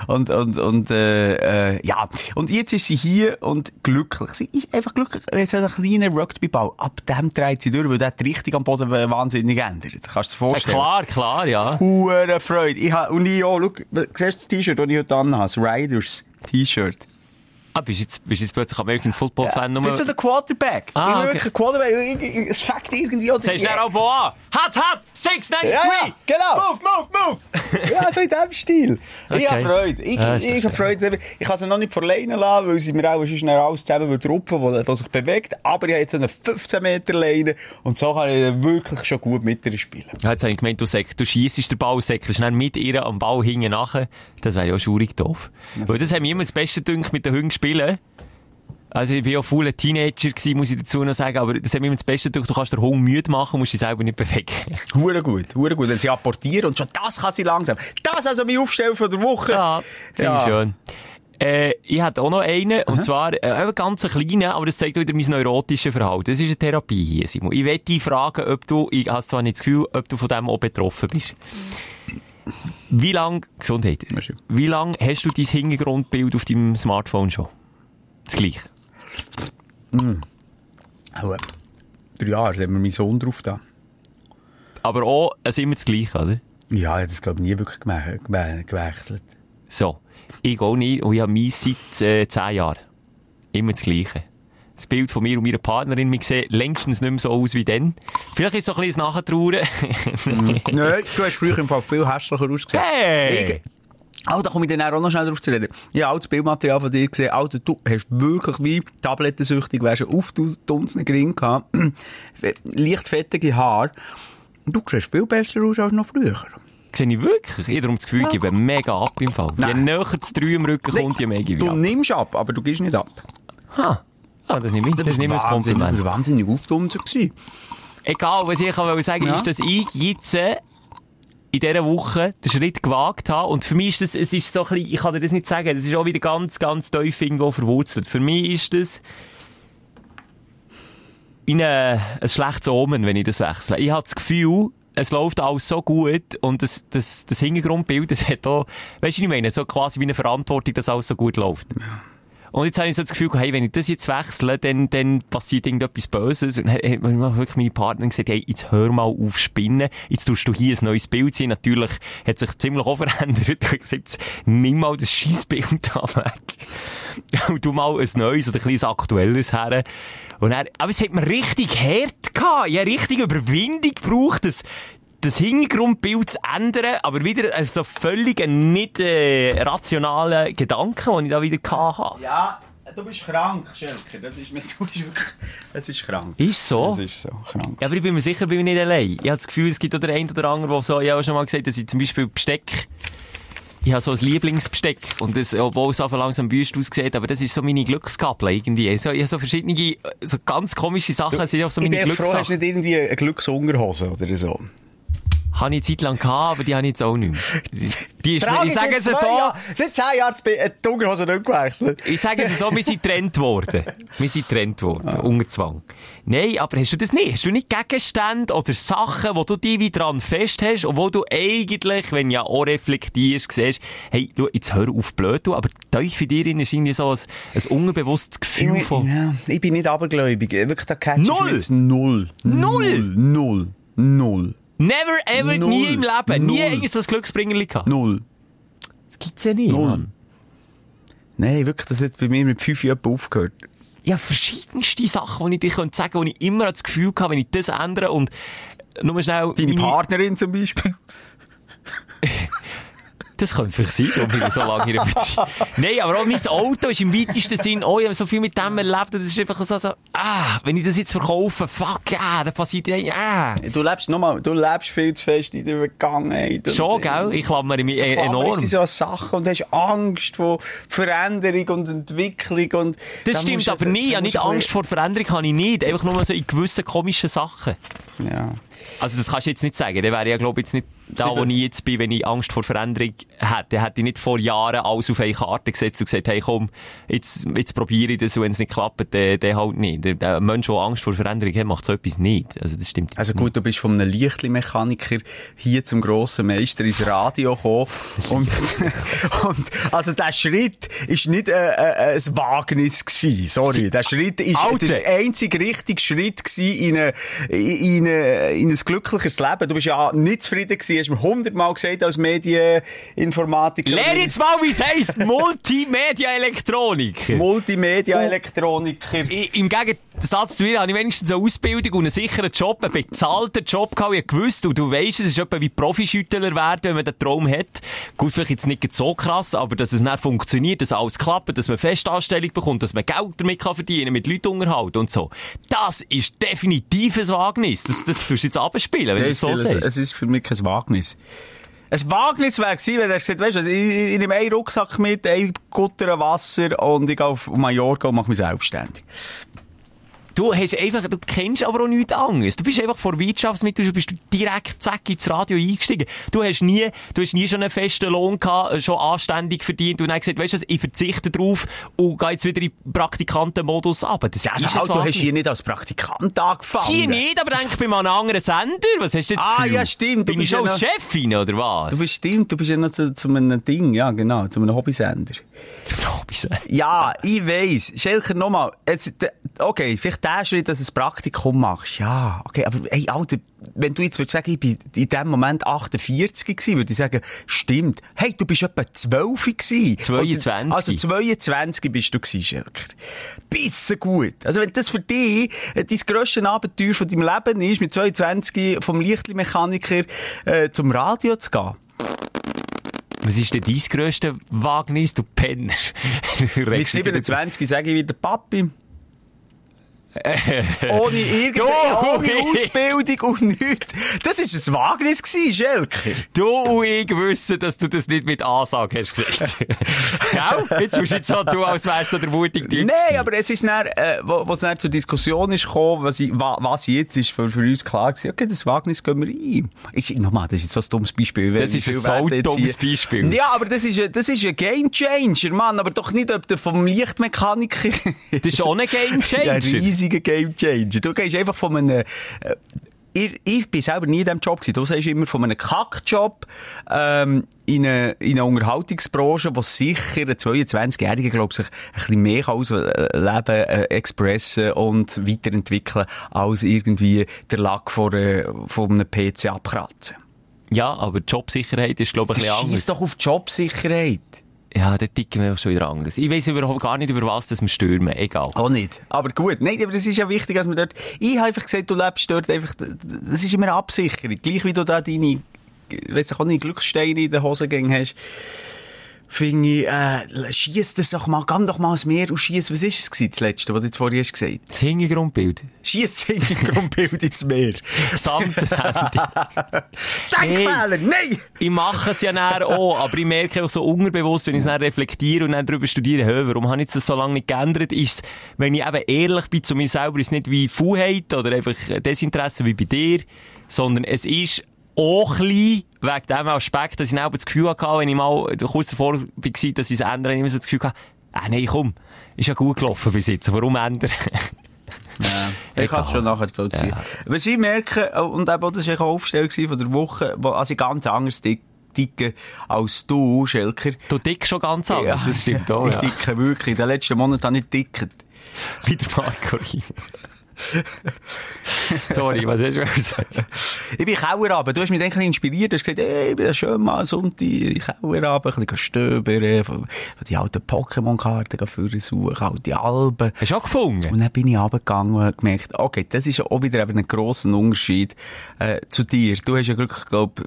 Und, und, und, äh, äh, ja. Und jetzt ist sie hier und glücklich. Sie ist einfach glücklich. Jetzt hat einen kleinen Rugbyball. Ab dem dreht sie durch, weil der die Richtung am Boden wahnsinnig ändert. Kannst du dir Ja, vorstellen? klar, klar, ja. Hure Freude. Ich ha, und ich auch, schau, siehst du das T-Shirt, das ich heute anhabe? Das Riders T-Shirt. Ah, bist du jetzt, bist du jetzt plötzlich American Football Fan? Ich bin so der Quarterback. Ah, ich bin wirklich ein Quarterback. Es fängt irgendwie an. Sagst du dann auch Boa? Hat, hat! 693! Ja, ja, genau. Move, move, move! <laughs> Ja, so in diesem Stil. Okay. Ich habe Freude. Ich, Ah, ich, ich habe Freude. Ich kann sie noch nicht verleinen lassen, weil sie mir auch sonst schnell alles zusammen würde rupfen, wo, wo sich bewegt. Aber ich habe jetzt eine 15 Meter Leine und so kann ich wirklich schon gut mit ihr spielen. Ja, jetzt habe ich gemeint, du, säck- du schiessest den Ball, säckelst dann mit ihr am Ball hinten nachher. Das wäre ja schaurig doof. Weil das haben wir immer das Beste gedacht mit den Hunden spielen. Also, ich war ja voller Teenager gewesen, muss ich dazu noch sagen, aber das wir immer das Beste gedacht, du kannst den Hund müde machen musst dich selber nicht bewegen. <laughs> Hure gut, hure gut. Wenn sie apportieren und schon das kann sie langsam. Das also mein Aufstellen von der Woche. Ja, finde ich schön. Äh, ich hatte auch noch einen, und zwar, äh, einen ganz kleinen, aber das zeigt wieder mein neurotisches Verhalten. Das ist eine Therapie hier, Simon. Ich werde dich fragen, ob du, ich habe zwar nicht das Gefühl, ob du von dem auch betroffen bist. Wie lang, Gesundheit, Merci. wie lang hast du dein Hintergrundbild auf deinem Smartphone schon? Das gleiche. Auch, äh, drei Jahre, da haben wir meinen Sohn drauf da. Aber auch, es ist immer das gleiche, oder? Ja, ich habe das, glaube ich, nie wirklich gewechselt. So. Ich auch nicht, und ich habe meins seit äh, zehn Jahren. Immer das Gleiche. Das Bild von mir und meiner Partnerin, wir sehen längstens nicht mehr so aus wie dann. Vielleicht ist es so ein bisschen Nachtrauern. <laughs> Nein, du hast früher im Fall viel hässlicher ausgesehen. Hey! Oh, da komme ich dann auch noch schnell drauf zu reden. Ich habe auch das Bildmaterial von dir gesehen. Alter, du hast wirklich wie tablettensüchtig, wärst auf Dunzen gering gehabt. <clears throat> Leicht fettige Haare. Du siehst viel besser aus als noch früher. Sehe ich wirklich? Ich habe das Gefühl, ich gebe mega ab im Fall. Je Nein. näher das 3 im Rücken kommt, je mehr gebe ich Du ab. nimmst ab, aber du gibst nicht ab. Ha. Ah, das nehme ich. Das nehme ich als Kompliment. Du warst wahnsinnig gewesen. Egal, was ich wollte sagen, Ja. ist, dass ich jetzt äh, in dieser Woche den Schritt gewagt habe. Und für mich ist das, es ist so ein bisschen, ich kann dir das nicht sagen, das ist auch wieder ganz, ganz tief irgendwo verwurzelt. Für mich ist das wie ein, ein schlechtes Omen, wenn ich das wechsle. Ich habe das Gefühl, es läuft alles so gut und das, das, das Hintergrundbild, das hat auch, weißt du, ich meine, so quasi wie eine Verantwortung, dass alles so gut läuft. Und jetzt habe ich so das Gefühl, hey, wenn ich das jetzt wechsle, dann, dann passiert irgendetwas Böses. Und dann hat mir wirklich meine Partnerin gesagt, hey, jetzt hör mal auf spinnen. Jetzt tust du hier ein neues Bild sehen. Natürlich hat sich ziemlich auch <laughs> verändert. Ich habe gesagt, nimm mal das Scheissbild da weg. Und du mal ein neues oder ein kleines aktuelleres her. Und er, aber es hat mir richtig hart gehabt. Ich habe richtig Überwindung gebraucht, das, das Hintergrundbild zu ändern, aber wieder äh, so völlig einen nicht äh, rationalen Gedanken, den ich da wieder hatte. Ja, du bist krank, Schelker. Das ist, mir- <laughs> du bist wirklich, das ist krank. Ist so? Das ist so, krank. Ja, aber ich bin mir sicher, bin ich nicht allein. Ich habe das Gefühl, es gibt auch der ein oder andere, der so, ich habe schon mal gesagt, dass ich zum Beispiel Besteck, ich habe so ein Lieblingsbesteck. Und das, obwohl es einfach langsam wüst aussieht, aber das ist so meine Glücksgabel irgendwie. So, ich habe so verschiedene, so ganz komische Sachen, sind auch so Ich meine bin froh, hast du Glückssachen. nicht irgendwie eine Glücksunterhose oder so. Habe ich eine Zeit lang gehabt, aber die habe ich jetzt auch nicht mehr. Die- <laughs> ist, Frage ich sage es so, Jahren- Seit 10 Jahren hat die Unterhose nicht gewechselt. Ich sage es so, wir sind getrennt worden. Wir sind getrennt worden, Ah. unter Zwang. Nein, aber hast du das nicht? Hast du nicht Gegenstände oder Sachen, wo du dich wie dran fest hast und wo du eigentlich, wenn du ja auch reflektierst, siehst, hey, schau, jetzt hör auf blöd, du, aber tief in dir ist irgendwie so ein, ein unbewusstes Gefühl Ich, von... ja, ich bin nicht abergläubig. Wirklich, da catchst du Null? jetzt null. Null? Null. Null. Never ever, Null. nie im Leben, nie Null. ein Glücksbringerli gehabt. Null. Das gibt's ja nicht, Null. Mann. Nein, wirklich, das hat bei mir mit fünf Jahren aufgehört. ja, verschiedenste Sachen, die ich dir sagen könnte, wo ich immer das Gefühl hatte, wenn ich das ändere und nur schnell... Deine meine- Partnerin zum Beispiel. <laughs> Das könnte vielleicht sein, darum bin ich so lange in Beziehung. <laughs> Nein, aber auch mein Auto ist im weitesten Sinn, oh, ich habe so viel mit dem erlebt, und das ist einfach so, so, ah, wenn ich das jetzt verkaufe, fuck, ah, dann passiert, ja, ah. Du lebst nochmal, du lebst viel zu fest in der Vergangenheit. Und- Schon, gell? Ich klammere mich äh, Du enorm. dich so Sachen und hast Angst vor Veränderung und Entwicklung und... Das da stimmt du- aber nie. Musst nicht du Angst vor Veränderung, habe ich nicht. Einfach nur so in gewissen komischen Sachen. Ja. Also das kannst du jetzt nicht sagen. Dann wäre ich ja, glaube ich, jetzt nicht da, wo ich jetzt bin, wenn ich Angst vor Veränderung hätte. Dann hätte ich nicht vor Jahren alles auf eine Karte gesetzt und gesagt, hey komm, jetzt, jetzt probiere ich das und wenn es nicht klappt, dann, dann halt nicht. Der, der Mensch, der Angst vor Veränderung hat, macht so etwas nicht. Also das stimmt. Also gut, du bist von einem Lichtli-Mechaniker hier zum grossen Meister ins Radio gekommen. und, <laughs> und, also der Schritt ist nicht äh, äh, ein Wagnis gewesen. Sorry. Der Schritt ist Alter. der einzige richtige Schritt gewesen in eine, in eine, in ein glückliches Leben. Du bist ja nicht zufrieden gewesen, hast mir hundertmal gesagt als Medieninformatiker. Lehr jetzt mal, wie es heisst, <laughs> Multimedia-Elektroniker. Multimedia-Elektroniker. I- Im Gegensatz zu mir habe ich wenigstens eine Ausbildung und einen sicheren Job, einen bezahlten Job gehabt. Ich gewusst, und du weisst, es ist etwa wie Profischüttler werden, wenn man den Traum hat. Gut, vielleicht jetzt nicht so krass, aber dass es dann funktioniert, dass alles klappt, dass man Festanstellung bekommt, dass man Geld damit kann verdienen, mit Leuten unterhalten und so. Das ist definitiv ein Wagnis. Das, das tust du jetzt abspielen, wenn du es so sagst. es ist für mich kein Wagnis. Ein Wagnis wäre gewesen, wenn er gesagt weißt du, ich, ich nehme einen Rucksack mit, ein Gutter Wasser und ich gehe auf Mallorca und mache mich selbstständig. Du hast einfach, du kennst aber auch nichts anderes. Du bist einfach vor Wirtschaftsmitteln, bist du direkt zack ins Radio eingestiegen. Du hast nie, du hast nie schon einen festen Lohn gehabt, schon anständig verdient und dann gesagt, weißt du, was, ich verzichte drauf und gehe jetzt wieder in den Praktikantenmodus ab. Das Ja, also ist halt, du hast hier nicht als Praktikant angefangen. Hier nicht, aber denk bei einem anderen Sender. Was hast du jetzt Ah, Gefühl? ja, stimmt. Du Bin ich bist schon ja als Chefin, oder was? Du bist, stimmt, du bist ja noch zu, zu einem Ding, ja, genau, zu einem Hobbysender. Zum Hobbysender. Ja, ich weiss. Schelker, nochmal. Okay, vielleicht der Schritt, dass du ein Praktikum machst. Ja, okay, aber hey, Alter, wenn du jetzt würdest sagen, ich bin in dem Moment 48 gewesen, würde ich sagen, stimmt. Hey, du bist etwa 12 gewesen. 22. Oder- Also 22 bist du gewesen, Schelker. Bisschen gut. Also wenn das für dich äh, dein grösstes Abenteuer von deinem Leben ist, mit 22 vom Lichtmechaniker äh, zum Radio zu gehen. Was ist denn dein grösstes Wagnis, du Penner? <laughs> Mit regst dich dazu. 27 sage ich wieder Papi. Ohne irgendeine Du, ohne Ausbildung und nichts. Das ist ein Wagnis gewesen, Schelker. Du und ich wissen, dass du das nicht mit Ansage hast gesagt. <laughs> Gell? Jetzt musst du jetzt so tun, als wärst du der mutige Typ. Nein, aber es ist dann, äh, wo, wo es dann zur Diskussion ist gekommen, was, ich, wa, was jetzt ist für, für uns klar gewesen, okay, das Wagnis gehen wir ein. Ich, nochmal, das ist jetzt so ein dummes Beispiel. Das ist ein so dummes Beispiel. Ja, aber das ist, ein- das ist ein Game Changer, Mann, aber doch nicht ob der vom Lichtmechaniker. Das ist auch ein Game <laughs> Ja, Game Changer. Du gehst einfach von einem, äh, ich, ich bin selber nie in diesem Job gewesen. Du sagst immer von einem Kackjob, ähm, in eine, in eine Unterhaltungsbranche, wo sicher ein 22-Jähriger, glaube ich, sich ein bisschen mehr kann ausleben, äh, expressen und weiterentwickeln, als irgendwie der Lack von, äh, von einem PC abkratzen. Ja, aber Jobsicherheit ist, glaube ich, ein bisschen anders. doch auf Jobsicherheit. Ja, da ticken wir schon wieder anders. Ich weiss überhaupt gar nicht, über was das wir stürmen. Egal. Auch nicht. Aber gut. Nein, aber das ist ja wichtig, dass man dort, ich habe einfach gesagt, du lebst dort einfach, das ist immer eine Absicherung. Gleich wie du da deine, weiss ich auch nicht, Glückssteine in den Hosengängen hast. Finde ich, äh, schiess das doch mal, geh doch mal ins Meer und schiess. Was ist es gewesen, das letzte, was du jetzt vorhin hast gesagt? Das Hintergrundbild. Schiess das Hintergrundbild ins Meer. Samt Handy. <laughs> Denkfehler, nein! Ich mache es ja näher auch, aber ich merke auch so unterbewusst, wenn ich es dann reflektiere und dann darüber studiere, hä, warum habe ich das so lange nicht geändert, ist wenn ich eben ehrlich bin zu mir selber, ist es nicht wie Faulheit oder einfach Desinteresse wie bei dir, sondern es ist auch ein bisschen wegen dem Aspekt, dass ich aber das Gefühl hatte, wenn ich mal kurz davor war, dass ich es ändere, immer so das Gefühl hatte, ah nein, komm, ist ja gut gelaufen bis jetzt, warum ändern? Ich kann es schon nachvollziehen. Ja. Was ich merke, und eben, das war auch eine Aufstellung von der Woche, wo, also ich ganz anders dick, dicke als du, Schelker. Du dickst schon ganz anders, das stimmt auch, Ich ja. dicke wirklich. In den letzten Monaten habe ich dickt. Wie der Marco. <laughs> Sorry, was hast du gesagt? Ich bin Kauerabend. Du hast mich dann ein bisschen inspiriert. Du hast gesagt, ey, ich bin schön mal Sonntag in Kauerabend, ein bisschen stöbern, von, von die alten Pokémon-Karten für suchen, alte Alben. Hast du auch gefunden? Und dann bin ich runtergegangen und gemerkt, okay, das ist auch wieder eben ein grosser Unterschied äh, zu dir. Du hast ja glücklich, glaub,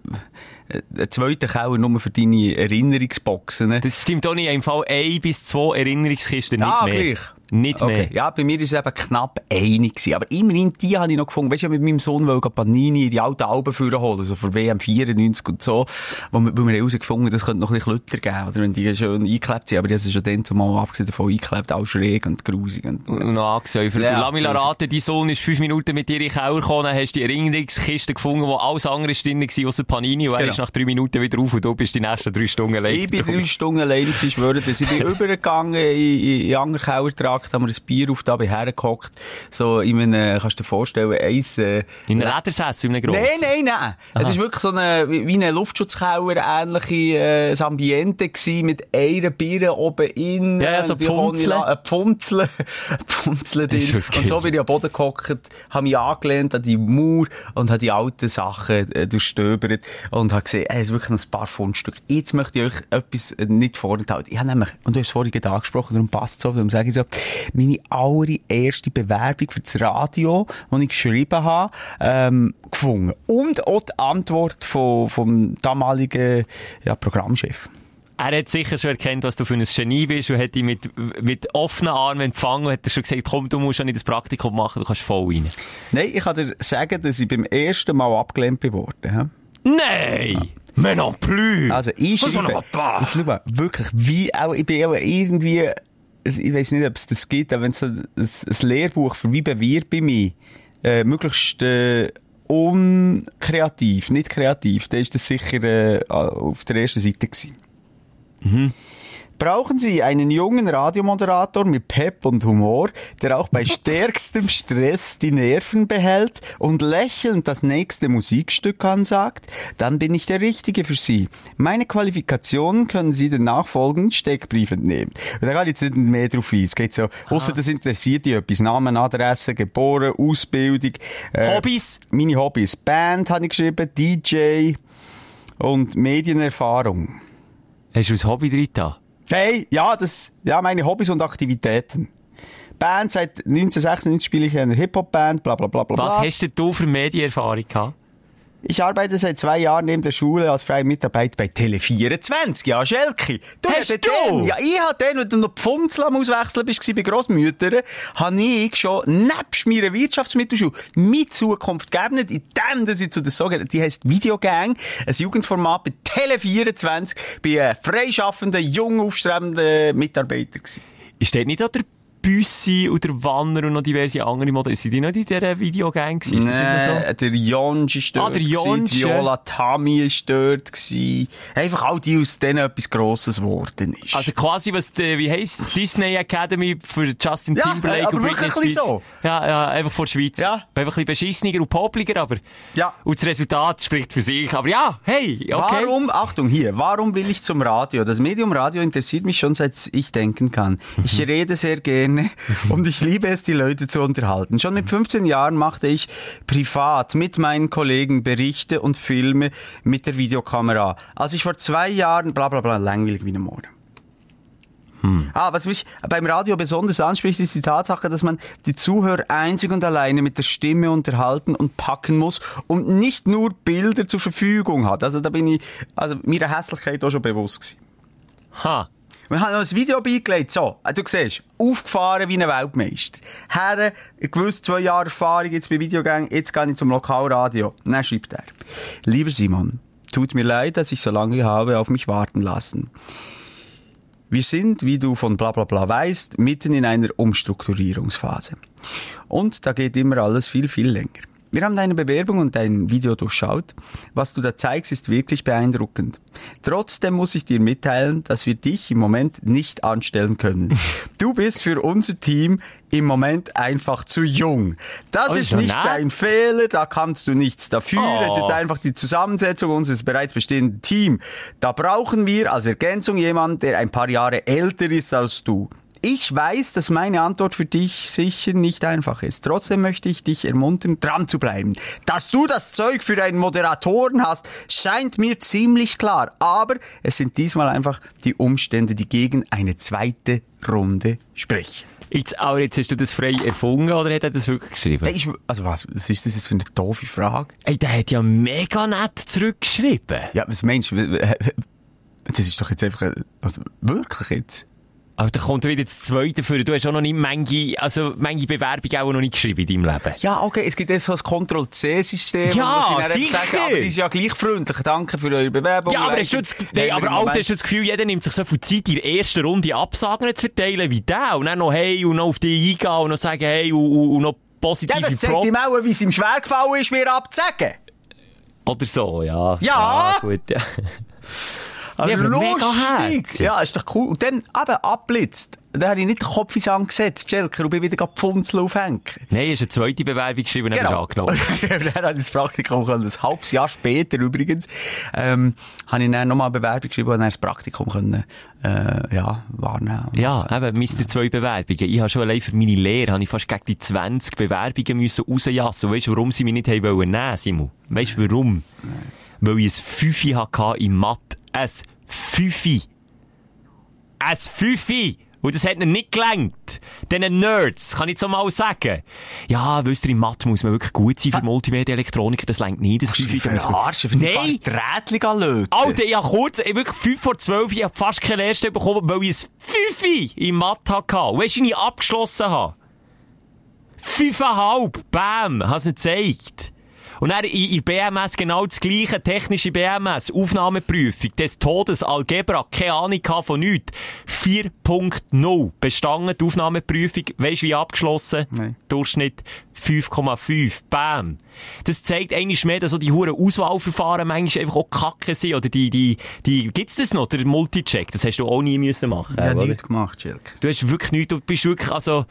äh, einen zweiten Kauer nur für deine Erinnerungsboxen. ne? Das stimmt auch nicht. Im Fall ein bis zwei Erinnerungskisten, nicht ah, mehr. gleich. Nicht okay. mehr. Ja, bei mir ist es eben knapp einig gewesen. Aber immerhin, die habe ich noch gefunden. Weißt du, ich mit meinem Sohn wollte Panini die alten Alben führen holen, so für WM 94 und so. Wo wir, weil wir herausgefunden das könnte noch ein bisschen Klötter geben, oder wenn die schön eingeklebt sind. Aber haben sie schon dann zumal abgesehen davon eingeklebt, auch schräg und grusig. Und, Und noch angesäufert. Ja, Ja, Lass mich das- raten, dein Sohn ist fünf Minuten mit dir in den Keller gekommen, hast die Erinnerungskiste gefunden, wo alles andere ist drin war, ausser Panini, und er Genau. ist nach drei Minuten wieder auf und du bist die nächsten drei Stunden allein. Ich bin drei Stunden allein gewesen, schwöre das. Ich bin übergegangen in, in, in andere Kellertrag gepackt, haben wir ein Bier auf da, hergehockt, so in einem, kannst du dir vorstellen, eins, äh, In einem Ledersessel, in einem grossen? Nein, nein, nein. Es ist wirklich so eine, wie eine Luftschutzkeller ähnliche, äh, Ambiente gewesen, mit einer Bier oben in. Ja, ja, so Pfunzeln. Ein Pfunzeln. <laughs> Pfunzeln drin. Und so bin ich am Boden gehockt, habe mich angelehnt an die Mauer und habe die alten Sachen äh, durchstöbert und habe gesehen, es ist wirklich noch ein paar Fundstücke. Jetzt möchte ich euch etwas äh, nicht vorenthalten. Ich habe nämlich, und du hast es vorhin angesprochen, darum passt es so, darum sage ich so, meine allererste Bewerbung für das Radio, die ich geschrieben habe, ähm, gefunden. Und auch die Antwort von, vom damaligen ja, Programmchef. Er hat sicher schon erkannt, was du für ein Genie bist und hat dich mit, mit offenen Armen empfangen und hat schon gesagt, komm, du musst ja nicht das Praktikum machen, du kannst voll rein. Nein, ich kann dir sagen, dass ich beim ersten Mal abgelehnt bin worden. Nein! Mais non plus! Also, ich schreibe, jetzt schau mal, wirklich, wie auch, ich bin auch irgendwie, ich weiß nicht, ob es das gibt, aber wenn es ein, ein Lehrbuch für wie bewerbe ich mich, äh, möglichst, äh, unkreativ, nicht kreativ, dann ist das sicher, äh, auf der ersten Seite gewesen. Brauchen Sie einen jungen Radiomoderator mit Pep und Humor, der auch bei <laughs> stärkstem Stress die Nerven behält und lächelnd das nächste Musikstück ansagt? Dann bin ich der Richtige für Sie. Meine Qualifikationen können Sie den nachfolgenden Steckbrief entnehmen. Und da gehe ich jetzt nicht mehr drauf ein. Es geht so, ausser das interessiert dich etwas. Namen, Adresse, geboren, Ausbildung. äh, Hobbys? Meine Hobbys. Band habe ich geschrieben, DJ und Medienerfahrung. Hast du ein Hobby drin da? Hey, ja, das, ja, meine Hobbys und Aktivitäten. Band seit 1996 spiele ich in einer Hip-Hop-Band, bla, bla, bla, bla, Was hast denn du für Medienerfahrung gehabt? Ich arbeite seit zwei Jahren neben der Schule als freie Mitarbeiter bei Tele24. Ja, Schelke. Du Hast du? Den, ja, ich hatte den, wenn du noch Pfunzel am Auswechseln bist, bei Grossmüttern, habe ich schon nebst meiner Wirtschaftsmittelschule meine Zukunft gegeben, indem dass ich zu der sogenannten, die heisst Videogang, ein Jugendformat bei Tele24, bei einem freischaffenden, jung aufstrebenden Mitarbeiter gewesen. Ist dort nicht auch der Büssi und der Wanner und noch diverse andere Modelle? Sind die noch in dieser Videogang gewesen? Noch so? Der Jonsch ist dort. Ah, der Jonsch, Viola Tami ist dort. Gewesen. Einfach all die aus denen etwas Grosses geworden ist. Also quasi, was, die, wie heisst Disney Academy für Justin Ja, Timberlake aber und Britney Spears? Ja, ja, einfach vor der Schweiz. Ja. Einfach ein bisschen beschissener und popliger, aber... Ja. Und das Resultat spricht für sich. Aber ja, hey, okay. Warum, Achtung hier, warum will ich zum Radio? Das Medium Radio interessiert mich schon seit ich denken kann. Ich Mhm. rede sehr gerne und ich liebe es, die Leute zu unterhalten. Schon mit 15 Jahren machte ich privat mit meinen Kollegen Berichte und Filme mit der Videokamera. Als ich vor zwei Jahren, bla bla bla, langweilig wie eine Morde. Ah, was mich beim Radio besonders anspricht, ist die Tatsache, dass man die Zuhörer einzig und alleine mit der Stimme unterhalten und packen muss und nicht nur Bilder zur Verfügung hat. Also da bin ich, also meiner Hässlichkeit auch schon bewusst gewesen. Ha. Wir haben noch ein Video beigelegt. So, du siehst, aufgefahren wie ein Weltmeister. Herren, gewiss zwei Jahre Erfahrung jetzt bei Videogang, jetzt gehe ich zum Lokalradio. Dann schreibt er. Lieber Simon, tut mir leid, dass ich so lange habe auf mich warten lassen. Wir sind, wie du von bla bla bla weißt, mitten in einer Umstrukturierungsphase. Und da geht immer alles viel, viel länger. Wir haben deine Bewerbung und dein Video durchschaut. Was du da zeigst, ist wirklich beeindruckend. Trotzdem muss ich dir mitteilen, dass wir dich im Moment nicht anstellen können. <laughs> Du bist für unser Team im Moment einfach zu jung. Das Oh, ist nicht nett. dein Fehler, da kannst du nichts dafür. Oh. Es ist einfach die Zusammensetzung unseres bereits bestehenden Teams. Da brauchen wir als Ergänzung jemanden, der ein paar Jahre älter ist als du. Ich weiß, dass meine Antwort für dich sicher nicht einfach ist. Trotzdem möchte ich dich ermuntern, dran zu bleiben. Dass du das Zeug für einen Moderatoren hast, scheint mir ziemlich klar. Aber es sind diesmal einfach die Umstände, die gegen eine zweite Runde sprechen. Jetzt, aber jetzt hast du das frei erfunden oder hat er das wirklich geschrieben? Ist, also was, was ist das jetzt für eine doofe Frage? Ey, der hat ja mega nett zurückgeschrieben. Ja, was meinst du? <laughs> Das ist doch jetzt einfach, äh, also wirklich jetzt? Aber da kommt wieder das Zweite für. Du hast auch noch nicht manche, also manche Bewerbungen auch noch nicht geschrieben in deinem Leben. Ja, okay, es gibt jetzt so ein Ctrl-C-System. Ja, sicher. Sagen, aber die ist ja gleich freundlich. Danke für eure Bewerbung. Ja, aber, hast du das, nein, aber Moment- hast du das Gefühl, jeder nimmt sich so viel Zeit, in der ersten Runde Absagen zu verteilen wie der und dann noch hey und noch auf die eingehen und noch sagen hey und, und, und noch positive Ja, das zeigt ihm auch, wie es ihm schwer gefallen ist, mir abzusagen. Oder so, ja. Ja. gut, ja. <laughs> Also Ja, lustig. Ja, ist doch cool. Und dann aber abblitzt. da habe ich nicht den Kopf ins Sand gesetzt, Schelker, und bin wieder Pfunzel aufhängen. Nein, hast eine zweite Bewerbung geschrieben, dann Genau. hast du angenommen. <laughs> dann habe ich das Praktikum können. Ein halbes Jahr später übrigens, ähm, habe ich dann nochmal eine Bewerbung geschrieben und dann das Praktikum können, äh, ja, wahrnehmen. Ja, eben, Mr. zwei Bewerbungen. Ich habe schon allein für meine Lehre, habe ich fast gegen die 20 Bewerbungen müssen rausjassen. Weißt du, warum sie mich nicht haben wollen nehmen, Simon? Weißt du, warum? Weil ich ein Fünfi hatte in Mathe. Ein Fünfi. Ein Fünfi! Und das hat ihnen nicht gelangt. Diesen Nerds, kann ich so mal sagen. Ja, wisst ihr, in Mathe muss man wirklich gut sein für Multimedia-Elektroniker, das längt nicht. Das du muss man- verarscht? Für Nein! Drähtchen löten. Alter, ich hab kurz, ich wirklich 5 vor 12, ich hab fast keine Lehrstelle bekommen, weil ich ein Fünfi in Mathe hatte. Und Weißt du, wie ich abgeschlossen habe? Fünfeinhalb, bam, hast nicht gezeigt. Und dann in, in BMS genau das gleiche, technische BMS, Aufnahmeprüfung, des Todes, Algebra, keine Ahnung von nichts. 4.0, bestanden, die Aufnahmeprüfung, weisst wie abgeschlossen? Nein. Durchschnitt 5,5, bam. Das zeigt eigentlich mehr, dass so die huren Auswahlverfahren manchmal einfach auch kacke sind, oder die, die, die, gibt's das noch, der Multicheck? Das hast du auch nie müssen machen, habe oder? nichts gemacht, Schelker. Du hast wirklich nichts, du bist wirklich, also,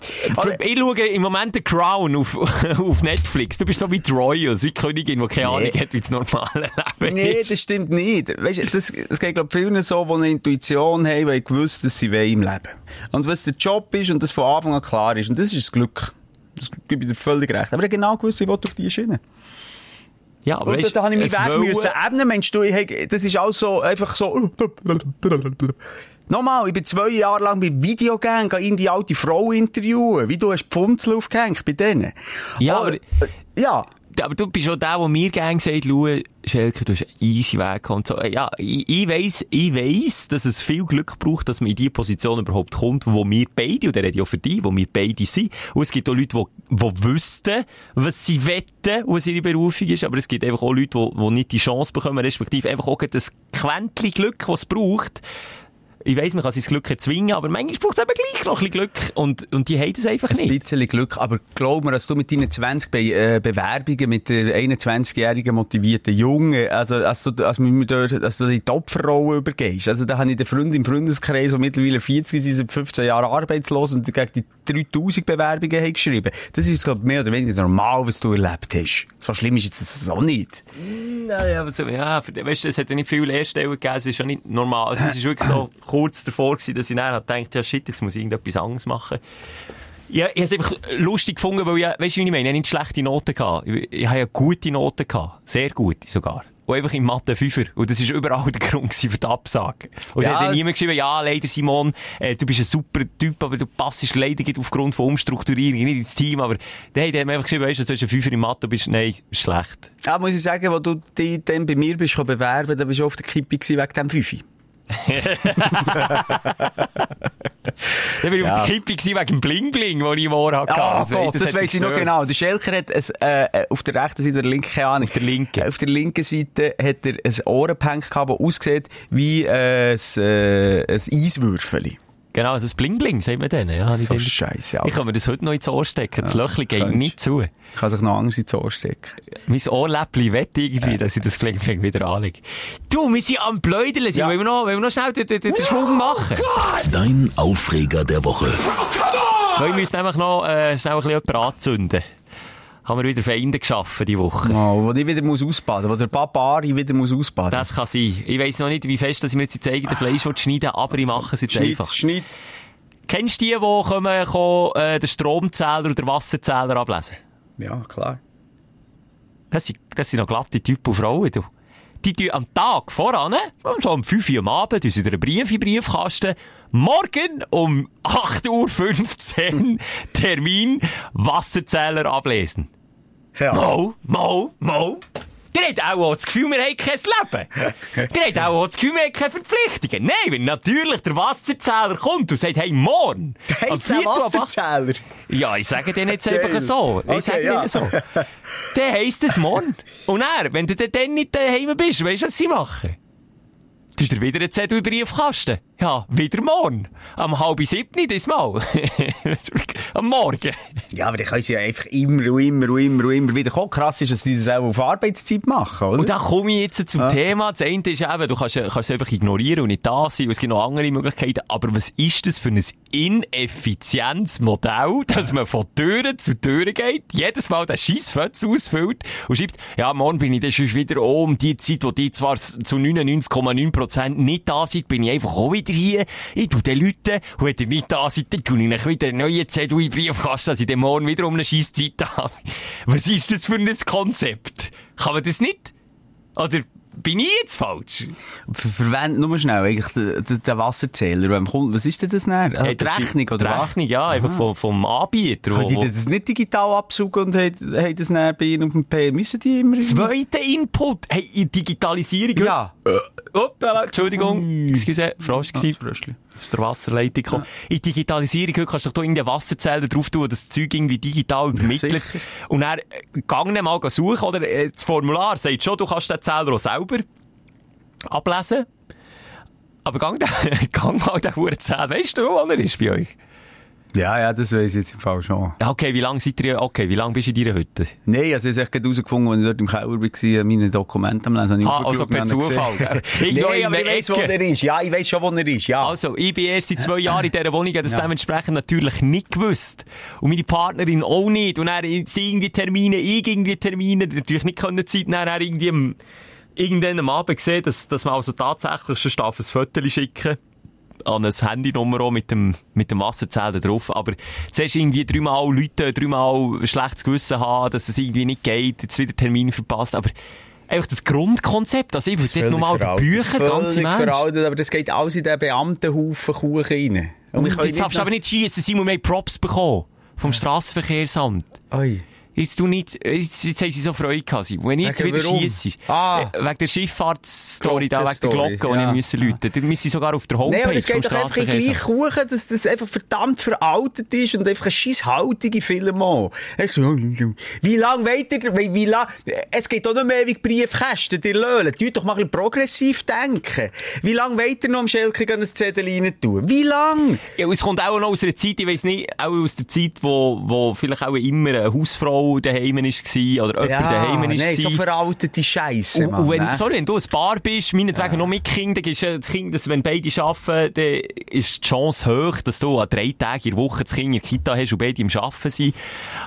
ich schaue im Moment The Crown auf, <laughs> auf Netflix. Du bist so wie die Royals, wie die Königin, die keine Ahnung hat, wie das normale <laughs> Leben Nee, ist. das stimmt nicht. Weißt du, das, das geht, glaube ich, vielen so, die eine Intuition haben, weil gewusst, dass sie wollen im Leben. Und was der Job ist und das von Anfang an klar ist, und das ist das Glück. Das gebe ich dir völlig recht. Aber ich genau gewusst, ich will auf die Schiene. Ja, aber Und weißt, da habe ich meinen Weg wollen- müssen ebnen. Meinst du, ich, das ist alles so, einfach so... <laughs> Nochmal, ich bin zwei Jahre lang bei Videogang, gehe irgendwie alte Frau interviewen. Wie du hast Pfunzel aufgehängt bei denen. Ja, Oh, aber- äh, Ja. Aber du bist auch der, der mir gerne sagt, schau, Schelker, du hast einen easy Weg und so. Ja, ich, ich weiss, ich weiss, dass es viel Glück braucht, dass man in die Position überhaupt kommt, wo wir beide, und der redet ja für dich, wo wir beide sind. Und es gibt auch Leute, die, die wüssten, was sie wetten, was ihre Berufung ist, aber es gibt einfach auch Leute, die, die nicht die Chance bekommen, respektive einfach auch das Quäntchen Glück, das es braucht. Ich weiss, man kann sein Glück erzwingen, aber manchmal braucht es eben gleich noch ein bisschen Glück. Und, und die haben das einfach Ein nicht. bisschen Glück, aber glaub mir, dass du mit deinen 20 Be äh, Bewerbungen mit der 21-jährigen motivierten Jungen, also, als du, als du, dort, als du die Topfrolle übergehst, also da habe ich den Freund im Freundeskreis, der mittlerweile 40 ist, seit 15 Jahren arbeitslos und gegen die 3000 Bewerbungen hat geschrieben. Das ist, glaube ich, mehr oder weniger normal, was du erlebt hast. So schlimm ist jetzt das auch nicht. Nein, aber so, ja, weißt du, es hat ja nicht viele Lehrstellen gegeben, es ist ja nicht normal. Also, es ist wirklich so <clears throat> kurz davor gewesen, dass ich dann gedacht, ja shit, jetzt muss ich irgendetwas anderes machen. Ja, ich habe es einfach lustig gefunden, weil ich, weißt du, wie ich meine? Ich habe nicht schlechte Noten gehabt. Ich, ich habe ja gute Noten gehabt. Sehr gute sogar. Und einfach in Mathe Fünfer. Und das war überall <laughs> der Grund für die Absage. Und Ja, dann hat dann niemand geschrieben, ja, leider Simon, äh, du bist ein super Typ, aber du passest leider nicht aufgrund von Umstrukturierung nicht ins Team. Aber nein, die haben mir einfach geschrieben, weißt du, du hast einen Fünfer in Mathe, bist, nein, schlecht. Ja, muss ich sagen, wo du dich dann bei mir bist bewerben, da bist du auf der Kippe wegen dem Fünfi. Dann bin ich auf der Kippe wegen dem Bling-Bling, den ich im Ohr hatte. Ah, Das Gott, das, hat weiss ich noch genau. Der Schelker hat ein, äh, auf der rechten Seite, oder linken, keine Ahnung. Auf der linken. Auf der linken Seite hat er ein Ohrenpank gehabt, das aussieht wie äh, ein, äh, ein Eiswürfeli. Genau, also das Bling-Bling, sagt man denen. Ja, ich So scheisse, Ich kann mir das heute noch ins Ohr stecken. Das Löchli geht könntest. nicht zu. Kann sich noch anders ins Ohr stecken. Mein Ohrläppli wette irgendwie, dass ich das Bling-Bling wieder anlege. Du, wir sind am Blödeln. Ja. Wollen, wir noch, wollen wir noch schnell den, den, den Schwung machen? Dein Aufreger der Woche. Weil wir müssen nämlich noch äh, schnell ein bisschen jemanden anzünden. Haben wir wieder Feinde geschaffen, die Woche. Mal, wo ich wieder muss ausbaden, wo der Papa Ari wieder muss ausbaden. Das kann sein. Ich weiss noch nicht, wie fest dass ich mir jetzt ins eigene Fleisch schneiden aber ich mache es jetzt Schnitt, einfach. Schnitt. Kennst du die, die kommen, kommen äh, den Stromzähler oder den Wasserzähler ablesen? Ja, klar. Das sind, das sind noch glatte Typen und Frauen, du. Die tun am Tag voran, so um 5 Uhr am Abend, sie dir einen Brief in den Briefkasten. Morgen um 8.15 Uhr <laughs> Termin Wasserzähler ablesen. Ja. Mo, mo, mo. Der hat auch das <laughs> Gefühl, wir haben kein Leben. Der hat auch das Gefühl, wir haben keine Verpflichtungen. Nein, wenn natürlich der Wasserzähler kommt und sagt, hey, morgen. Heisst der acht- Wasserzähler? ja, ich sage denen jetzt einfach so. Ich Okay, sage ja. so. Dann heisst es morgen. Und er, wenn du dann nicht daheim bist, weißt du, was sie machen? Du hast dir wieder einen Zettel in den Briefkasten. Ja, wieder morgen. Am halb siebten, diesmal. <laughs> Am Morgen. Ja, aber die können sie ja einfach immer und immer und immer und immer wieder kommen. Krass ist, dass die das auch auf Arbeitszeit machen, oder? Und dann komme ich jetzt zum Thema. Das eine ist eben, du kannst, kannst es einfach ignorieren und nicht da sein. Und es gibt noch andere Möglichkeiten. Aber was ist das für ein ineffizientes Modell, <laughs> dass man von Türe zu Türe geht, jedes Mal den Scheissfötz ausfüllt und schreibt, ja, morgen bin ich dann schon wieder oh, um die Zeit, wo die zwar zu 99,9% nicht da sind, bin ich einfach auch wieder hier. Ich tu den Leuten, und wenn ihr nicht da seid, dann tue ich euch wieder einen neuen Zettel in den Briefkasten, dass ich dann morgen wieder um eine Scheisszeit habe. Was ist das für ein Konzept? Kann man das nicht? Oder bin ich jetzt falsch? Ver verwendet nur schnell eigentlich den, den, den Wasserzähler. Wem kommt, was ist denn das näher? Hey, die das Rechnung, oder die? Rechnung, ja, einfach vom, vom Anbieter. Können die das nicht digital absuchen und haben, das näher bei ihnen auf dem P? Müssen die immer... Zweiter Input. Hey, in Digitalisierung. Ja. Hoppala, Entschuldigung. Excuse, Frosch Ah, gewesen. Fröschli. Aus der Wasserleitung gekommen. In Digitalisierung heute kannst du doch irgendeinen Wasserzähler drauf tun, das Zeug irgendwie digital übermittelt. sicher. und dann, äh, gang mal suchen, oder? äh, Das Formular sagt schon, du kannst den Zähler auch selber ablesen. Aber gang, den, <laughs> gang mal den Hurzähler. Weißt du, wo er ist bei euch? Ja, ja, das weiss ich jetzt im Fall schon. Okay, wie lange seid ihr, okay, wie lange bist du in deiner Hütte? Nein, also ich habe es echt gerade herausgefunden, als ich dort im Keller war, meine Dokumente am Lesen. habe ich Ah, also per Zufall? <laughs> Irgendwo Nein, in aber ich weiss, wo er ist. Ja, ich weiss schon, wo er ist, ja. Also, ich bin erst seit zwei Jahren in dieser Wohnung, habe das Ja. dementsprechend natürlich nicht gewusst. Und meine Partnerin auch nicht. Und dann sie irgendwie Termine, ich irgendwie Termine, die natürlich nicht können Zeit, dann irgendwie irgendwann am Abend gesehen, dass, dass man also tatsächlich schon darf ein Foto schicken an ein Handynummer mit dem, mit dem Wasserzähler drauf. Aber zuerst irgendwie dreimal Leute, dreimal schlechtes Gewissen haben, dass es irgendwie nicht geht, jetzt wieder Termine verpasst. Aber einfach das Grundkonzept, also ich dort nochmal die Bücher, ganz im Völlig Ernst. veraltet, aber das geht alles in den Beamtenhaufen Kuchen rein. Und wir können Jetzt darfst du aber nicht schiessen, Simon, wir haben Props bekommen. Vom Strassenverkehrsamt. Oi. Jetzt du nicht, jetzt, jetzt haben sie so Freude gehabt. Simon. Wenn ich jetzt Wegen wieder schiesse, Ah. äh, wegen der Schifffahrtsstory, da, wegen der Glocke, die ja. ich müssen läuten. Wir sind sogar auf der Homepage Nein, es geht doch einfach in gleich. Kuchen, dass das einfach verdammt veraltet ist und einfach eine scheisshaltige Film auch. Ich so, wie lange wollt ihr, wie, wie lang, es geht auch nicht mehr ewig Briefkästen, die Löhlen. Tut doch mal ein bisschen progressiv denken. Wie lange ihr noch am Schelke ein Zettel rein tun? Wie lang? Ja, es kommt auch noch aus einer Zeit, ich weiss nicht, auch aus der Zeit, wo, wo vielleicht auch immer eine Hausfrau daheim war, oder jemand daheim war. nein, so veraltete Scheisse, Und, und wenn, ne? sorry, wenn du ein Paar bist, meinetwegen noch mit dann ist das Kind, dass wenn beide arbeiten, dann ist die Chance hoch, dass du an drei Tagen in der Woche das Kind in der Kita hast und beide im Arbeiten sind.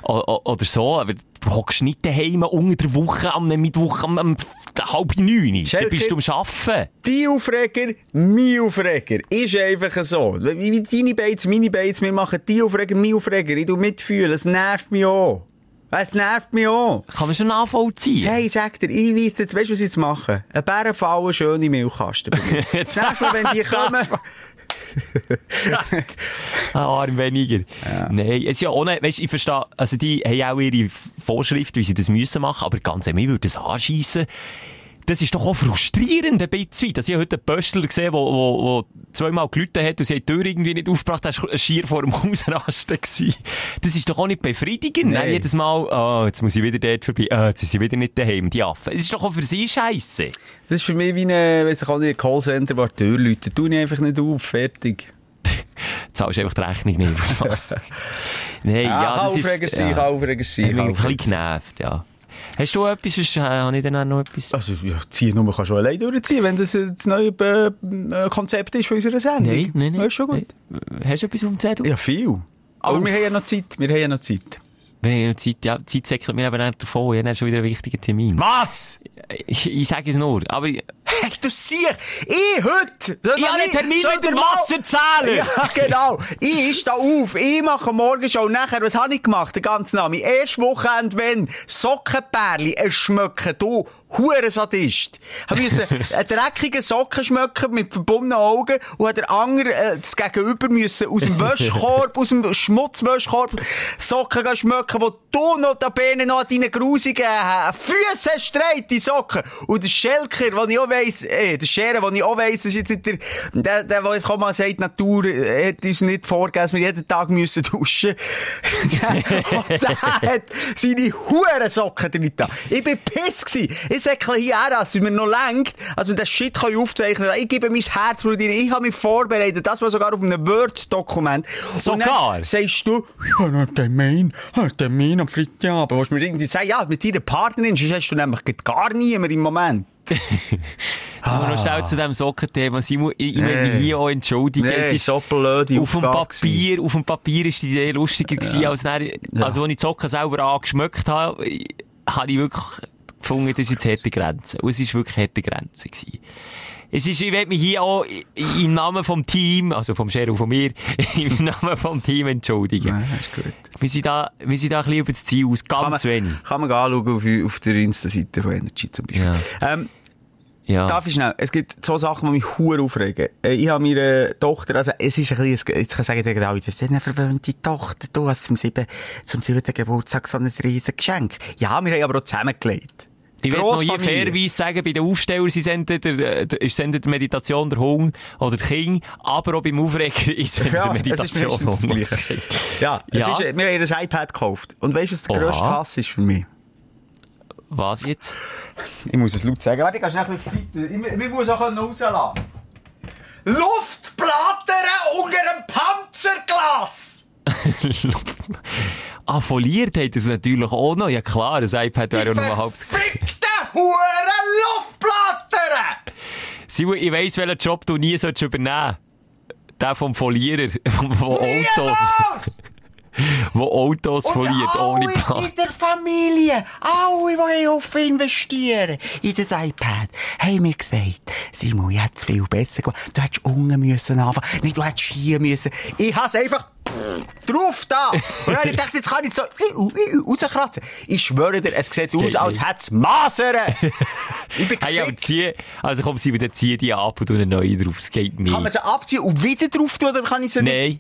O, oder so. Aber du hockst nicht daheim unter der Woche am Mittwoch am, am halb neun. Dann bist du am Arbeiten. Die Aufreger, mein Aufreger. Ist einfach so. Deine Beiz, meine Beiz, wir machen die Aufreger, mein Aufreger. Ich tu mitfühlen. Es nervt mich auch. Es nervt mich auch. Kann man schon nachvollziehen. Hey, sag dir, ich weiß jetzt, weißt du, was ich jetzt mache? Ein Bärenfallen, schöne Milchkasten. <laughs> Jetzt Mal, wenn die <laughs> kommen, Ah, arm weniger. Nein, jetzt ja nicht, weißt, ich verstehe, also die haben auch ihre Vorschriften, wie sie das müssen machen, aber ganz ehrlich, mir würde das anschiessen. Das ist doch auch frustrierend ein bisschen. Dass ich heute einen Pöstler gesehen wo, wo, wo zweimal gelitten hat und sie hat die Tür irgendwie nicht aufgebracht, das war schier vor dem <laughs> Hausrasten. gewesen. Das ist doch auch nicht befriedigend. Nein. jedes Mal, ah, jetzt muss ich wieder dort vorbei, ah, jetzt sind sie wieder nicht daheim, die Affen. Es ist doch auch für sie scheiße. das ist für mich wie ein, weiss ich auch nicht, Callcenter, wo die Tür läutet. Tu ich einfach nicht auf, fertig. <laughs> zahlst einfach die Rechnung nicht. <laughs> Nein, ja, kann das ist... Aufreger sein, kann Aufreger sein. Ich bin ein bisschen sein. genervt, ja. Hast du etwas, sonst äh, habe ich dann auch noch etwas? Also, ja, ziehen nur, man kann schon allein durchziehen, wenn das äh, das neue äh, äh, Konzept ist von unserer Sendung. Nein, nein, nein. Das ist schon gut. Nein. Hast du etwas auf dem Zettel? Ja, viel. Aber Uff. wir haben ja noch Zeit. Wir haben ja noch Zeit. Ja Zeit, ja, die Zeit säckelt mir eben nicht davon. Ich habe schon wieder einen wichtigen Termin. Was? Ich, ich sage es nur, aber ich Hey, du siehst, ich heute! habe einen Termin mit dem Wasserzähler! Ja, genau. Ich stehe auf, ich mache morgen schon nachher, was habe ich gemacht, den ganzen Namen? Erst Wochenende, wenn Sockenpärli, es schmecken, du, Hurensadist. Hab ich <laughs> einen dreckigen Socken schmecken mit verbundenen Augen und hat der andere äh, das Gegenüber müssen aus dem Wäschkorb, aus dem Schmutzwäschkorb Socken schmecken, wo du noch da Bene noch an deinen grusigen äh, Füßen streit, die Socken. Und der Schelker, den ich auch weiss, äh, der Schere, den ich auch weiss, ist jetzt nicht der, der, der, der jetzt mal sagt, Natur äh, hat uns nicht vorgegeben, dass wir jeden Tag müssen duschen. <laughs> der, und der hat seine Hurensocken drin da. Ich bin piss. Ich Säckchen hierher, dass es mir noch lenkt, als wir das Shit können aufzeichnen können. Ich gebe mein Herz, Bruder, ich habe mich vorbereitet, das war sogar auf einem Word-Dokument. Sogar? Und sagst du, ja, noch Termin, ja, Termin am Freitagabend. Willst du mir irgendwie sagen, ja, mit deiner Partnerin, hast du nämlich gar niemand im Moment. <laughs> Aber noch schnell zu dem Sockenthema. Simon, ich, ich mich hier auch entschuldigen. Nee, es ist so blöde auf dem Papier, auf dem Papier ist die Idee lustiger gewesen, als dann, also, als ich die Socken selber angeschmeckt habe, habe ich wirklich gefunden, das ist jetzt harte Grenze. Und es ist wirklich harte Grenze gewesen. Es ist, ich will mich hier auch im Namen vom Team, also vom Sheriff von mir, <laughs> im Namen vom Team entschuldigen. Ja, ist gut. Wir sind da, wir sind da ein bisschen über das Ziel aus, Kann man, ganz wenig. kann man anschauen auf, auf der Insta-Seite von Energy zum Beispiel. Ja. Ähm, Ja. Darf ich schnell? Es gibt so Sachen, die mich hure aufregen. Äh, Ich habe meine Tochter, also es ist ein bisschen, jetzt kann ich sagen, alle, das ist eine verwöhnte Tochter, du hast zum sieben, zum siebten Geburtstag so ein riesen Geschenk. Ja, wir haben aber auch zusammengelegt. Ich will noch Grossfamilie. fairerweise sagen, bei den Aufstellern sie entweder, ist entweder Meditation der Hund oder der King, aber auch beim Aufregen <laughs> ist es Ja, es ist Meditation oder Gleiche. King. Ja, es Ja. Ist, wir haben ein iPad gekauft. Und weißt du, was der Oha. grösste Hass ist für mich? Was jetzt? Ich muss es laut sagen. Warte, ich kann schnell die Seite. Ich, ich muss auch rauslassen. Luftplatten unter dem Panzerglas! Ah, foliert hat es natürlich auch noch. Ja klar, das iPad wäre ja noch mal halb... Verfickte Huren Luftplatten! Simon, ich weiss, welchen Job du nie solltest übernehmen Der vom Folierer, von Autos, <laughs> wo Autos <laughs> foliert, ohne alle Plan. in der Familie, alle, die auf investieren in das iPad, haben mir gesagt, Simon, ich hätte es viel besser gemacht. Du hättest unten müssen anfangen. Nein, du hättest hier müssen. Ich habe es einfach drauf da. Und dann ich gedacht, jetzt kann ich so rauskratzen. Ich schwöre dir, es sieht aus, als hätte es Masern. Ich bin Hey, aber zieh, also komm, Simon, dann zieh die ab und tu eine neue drauf. Das geht nicht. Kann man sie abziehen und wieder drauf tun, oder kann ich sie nicht? Nein.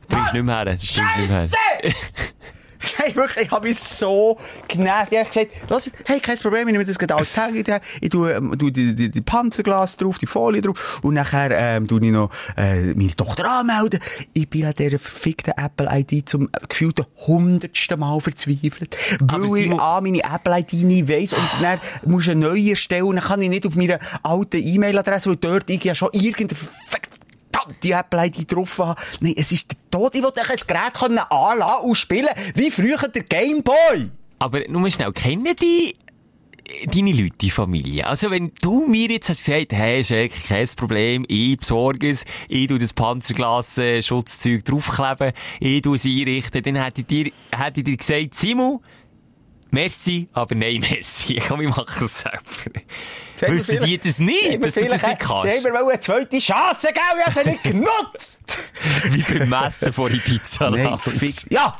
Das bringst du nicht mehr her. Das bringst du nicht mehr her. <laughs> <laughs> Hey, wirklich, ich habe mich so genervt. Ich habe gesagt, los, hey, kein Problem, ich nehme das gerade alles Tag. Ich tue, ähm, tue die, die, die Panzerglas drauf, die Folie drauf. Und nachher, ähm, tue ich noch, äh, meine Tochter anmelden. Ich bin an dieser verfickten Apple-ID zum gefühlten hundertsten Mal verzweifelt. Weil ich an meine Apple-ID nicht weiss. Und dann muss ich eine neue erstellen. Dann kann ich nicht auf meiner alten E-Mail-Adresse, weil dort ich ja schon irgendeine verfickte die Apple-ID drauf haben. Nein, es ist der Tod. Ich wollte ein Gerät können anlassen und spielen, wie früher der Gameboy. Aber nur schnell, kennen die deine Leute, die Familie? Also wenn du mir jetzt hast gesagt, hey, Jack, kein Problem, ich besorge es, ich tu das Panzerglas äh, Schutzzeug draufkleben, ich tu es einrichten, dann hätte ich dir, hätte ich dir gesagt, Simon, merci, aber nein, <laughs> merci. Komm, ich mache es selber. Wissen die das nicht, dass du das nicht Sie kannst? haben mir eine zweite Chance gegeben, ich habe sie nicht <laughs> genutzt. Wie beim Messen vor die Pizza Nein. Ja,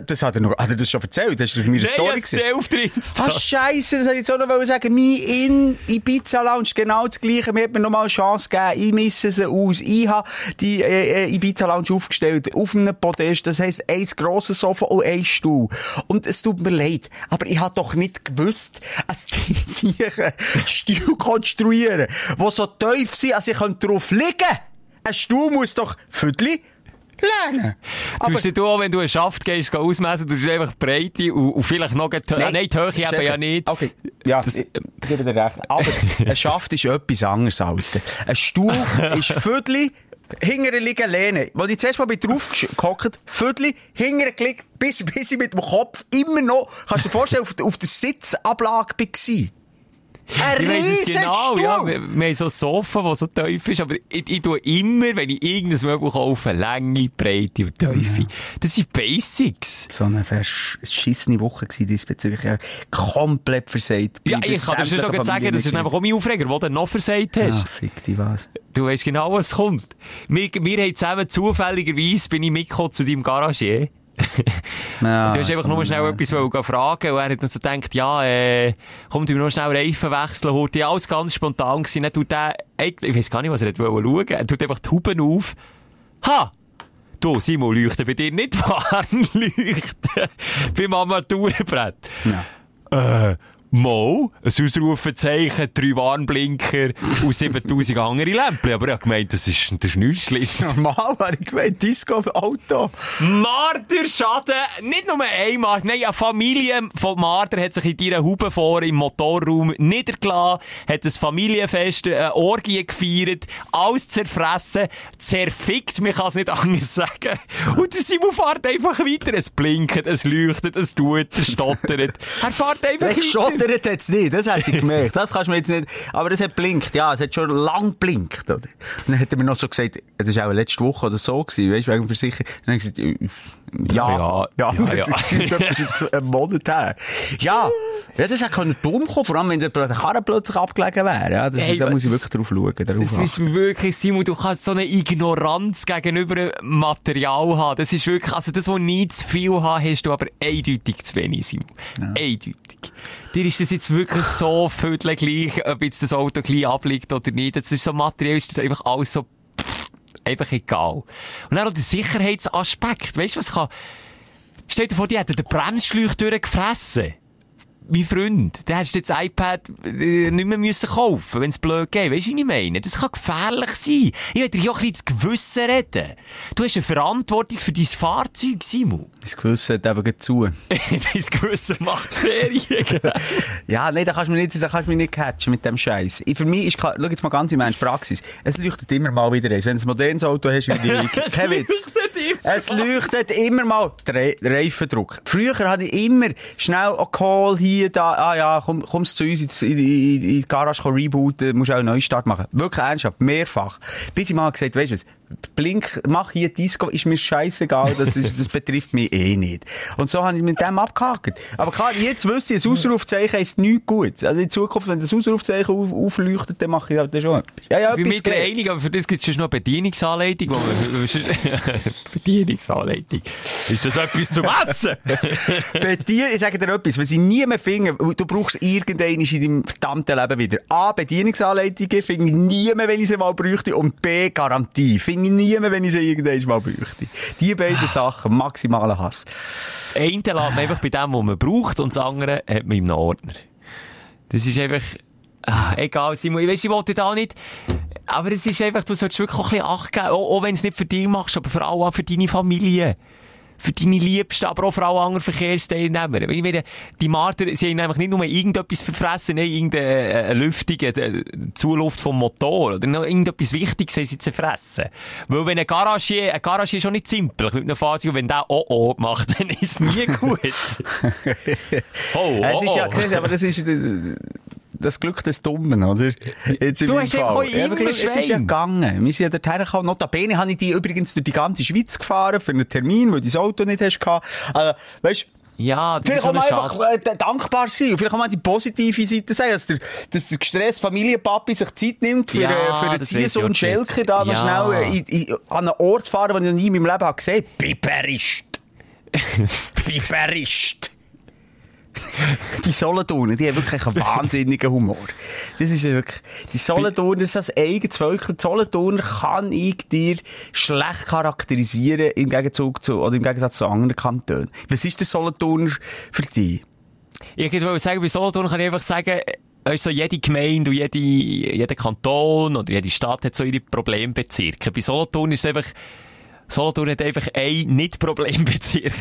das hat er noch, hat er das schon erzählt? Das ist auf meiner Story Nein, gewesen. ich auf der Insta. Ah, Scheiße, das wollte ich jetzt auch noch sagen. Mein in Ibiza Lounge, genau das Gleiche. Mir hat mir noch mal eine Chance gegeben. Ich misse sie aus. Ich habe die äh, äh, Ibiza Lounge aufgestellt. Auf einem Podest. Das heisst, ein grosses Sofa und ein Stuhl. Und es tut mir leid. Aber ich habe doch nicht gewusst, dass die <laughs> sich einen Stuhl konstruieren, der so tief sind, als ich könnte drauf liegen Ein Stuhl muss doch Viertli lernen. Du musst du auch, wenn du einen Schaft gehst, geh ausmessen, du einfach die Breite und, und vielleicht noch, nein, nein, die Höhe eben Steffen, ja nicht. Okay, ja, Das- ich, ich gebe dir recht. Aber <laughs> ein Schaft ist etwas anderes, Alter. Ein Stuhl <laughs> ist Viertel, hinterher liegen lehnen. Als ich zuerst mal bin drauf gehockt, Viertel, hinterher gelegt, bis, bis ich mit dem Kopf immer noch, kannst du dir vorstellen, auf, der- auf der Sitzablage war. Ein Ich weiss es riesen genau, Stuhl. ja. Wir, wir haben so ein Sofa, das so tief ist, aber ich, ich tue immer, wenn ich irgendein Möbel kaufe, Länge, Breite und Tiefe. Das sind Basics. So eine verschissene Woche gewesen, diesbezüglich. Ja, komplett versagt. Ja, ich kann dir schon sagen, das ist nämlich auch mein Aufreger, wo du noch versagt hast. Ah, fick dich was. Du weißt genau, was kommt. Wir, wir haben zusammen zufälligerweise, bin ich mitgekommen zu deinem Garagier. <laughs> Ja, Du hast einfach nur schnell etwas wollen fragen und er hat dann so gedacht, ja, äh, komm, du noch schnell Reifen wechseln, heute. Ja, alles ganz spontan gewesen. Dann tut der, ich weiß gar nicht, was er wollte schauen. Er tut einfach die Huben auf. Ha! Du, Simon, leuchten bei dir nicht <laughs> Warnleuchten beim Armaturenbrett. Ja. Äh, Mal, ein Ausrufezeichen, drei Warnblinker und 7000 andere Lämpchen. Aber ich habe gemeint, das ist, das ist nichts Schlimmes. Normal, habe ich gemeint, Disco-Auto. Marderschaden, nicht nur ein Marder, nein, eine Familie von Marder hat sich in ihrer Haube vor im Motorraum niedergelassen, hat ein Familienfest, eine Orgie gefeiert, alles zerfressen, zerfickt, man kann es nicht anders sagen. Und der Simon fährt einfach weiter, es blinkt, es leuchtet, es tut, es stottert. Er fährt einfach weiter. Geschottert hat es nicht, das hätte ich gemerkt. Das kannst du mir jetzt nicht, aber es hat blinkt, ja, es hat schon lang blinkt, oder? Und dann hat er mir noch so gesagt, das war auch letzte Woche oder so gewesen, weißt du, wegen Versicherung. Dann habe ich gesagt, ja, Ja, ja, ja, das ja. ist <laughs> etwas ein Monat her. Ja, ja, das hätte können dumm kommen, vor allem wenn der Karren plötzlich abgelegen wäre, ja, das Hey, ist, da muss ich wirklich drauf schauen, darauf Das ist achten. wirklich, Simon, du kannst so eine Ignoranz gegenüber Material haben. Das ist wirklich, also das, was nie zu viel haben, hast du aber eindeutig zu wenig, Simon. Eindeutig. Dir ist das jetzt wirklich so viertel gleich, ob jetzt das Auto gleich abliegt oder nicht. Das ist so materiell, ist das einfach alles so, einfach egal. Und dann auch der Sicherheitsaspekt. Weißt du, was kann, stell dir vor, die hätten den Bremsschläuch durchgefressen. Mein Freund, der du jetzt das iPad äh, nicht mehr müssen kaufen, wenn es blöd geht. Weißt du, was ich meine? Das kann gefährlich sein. Ich will dir ja auch ein bisschen ins Gewissen reden. Du hast eine Verantwortung für dein Fahrzeug, Simon. Das Gewissen hat eben zu. <laughs> dein Gewissen macht Ferien. <laughs> Ja, nein, da kannst du mich nicht, da kannst du mich nicht catchen mit dem Scheiß. Für mich ist schau jetzt mal ganz in meine Praxis. Es leuchtet immer mal wieder eins. Wenn du ein modernes Auto hast, <laughs> wie ich, kein Witz. Es leuchtet immer mal der Re Reifendruck. Früher hatte ich immer schnell einen Call hier, da, ah ja, komm, kommst zu uns in, die- Garage rebooten, musst auch einen Neustart machen. Wirklich ernsthaft, mehrfach. Bis ich mal gesagt, weißt du was, Blink, mach hier Disco, ist mir scheißegal, das, ist, das betrifft mich eh nicht. Und so habe ich mit dem abgehakt. Aber klar, jetzt wüsste ich, ein Ausrufzeichen ist nichts gut. Also in Zukunft, wenn das Ausrufzeichen auf, aufleuchtet, dann mache ich halt schon etwas. Ja, ja, Ich bin mit dir gelernt. einig, aber für das gibt es schon noch eine Bedienungsanleitung. <laughs> Bedienungsanleitung. Ist das etwas zum Essen? <laughs> Bei dir, ich sage dir etwas, wenn sie nie mehr finden, du brauchst irgendeinen in deinem verdammten Leben wieder. A, Bedienungsanleitungen finde ich nie mehr, wenn ich sie mal bräuchte. Und B, Garantie. Finde ich nie mehr, wenn ich sie irgendwann mal bräuchte. Die beiden <sighs> Sachen, maximaler Hass. Das eine lässt man einfach bei dem, was man braucht, und das andere hat man im Ordner. Das ist einfach, ah, egal, Simon, ich weiss, ich wollte da nicht, aber es ist einfach, du solltest wirklich auch ein bisschen Acht geben, auch, auch wenn du es nicht für dich machst, aber vor allem auch für deine Familie. Für deine Liebsten, aber auch für alle anderen Verkehrsteilnehmer. Weil Ich meine, die Marder, sie haben einfach nicht nur irgendetwas verfressen, nein, irgendeine äh, Lüftung, äh, Zuluft vom Motor, oder noch irgendetwas Wichtiges haben sie zerfressen. Weil wenn ein Garage, ein Garage ist schon nicht simpel mit einem Fahrzeug, und wenn der oh oh macht, <laughs> dann ist es nie gut. oh, <laughs> oh, Es ist ja, oh. aber das ist äh, das Glück des Dummen, oder? Jetzt Du hast Fall. Ja, immer Es ist ja gegangen. Wir sind ja dorthin gekommen. Notabene habe ich die übrigens durch die ganze Schweiz gefahren für einen Termin, weil du das Auto nicht hast gehabt. Also, weißt, Ja, das Vielleicht mal schon einfach äh, dankbar sein und vielleicht auch mal die positive Seite sagen, dass der, dass der gestresste Familienpapi sich Zeit nimmt für, Ja, äh, für ich Ziehsohn. Schelker da noch Ja. schnell äh, in, in, an einen Ort zu fahren, den ich noch nie in meinem Leben habe gesehen habe. Biberist. Biberist. <laughs> <laughs> Die Solothurner, die haben wirklich einen wahnsinnigen Humor. Das ist wirklich, die Solothurner, das ist ein eigenes Völkchen. Die Solothurner kann ich dir schlecht charakterisieren im Gegenzug zu, oder im Gegensatz zu anderen Kantonen. Was ist der Solothurner für dich? Ich wollte sagen, bei Solothurn kann ich einfach sagen, also jede Gemeinde und jede, jeder Kanton oder jede Stadt hat so ihre Problembezirke. Bei Solothurn ist es einfach, Solothurn hat einfach ein Nicht-Problembezirk.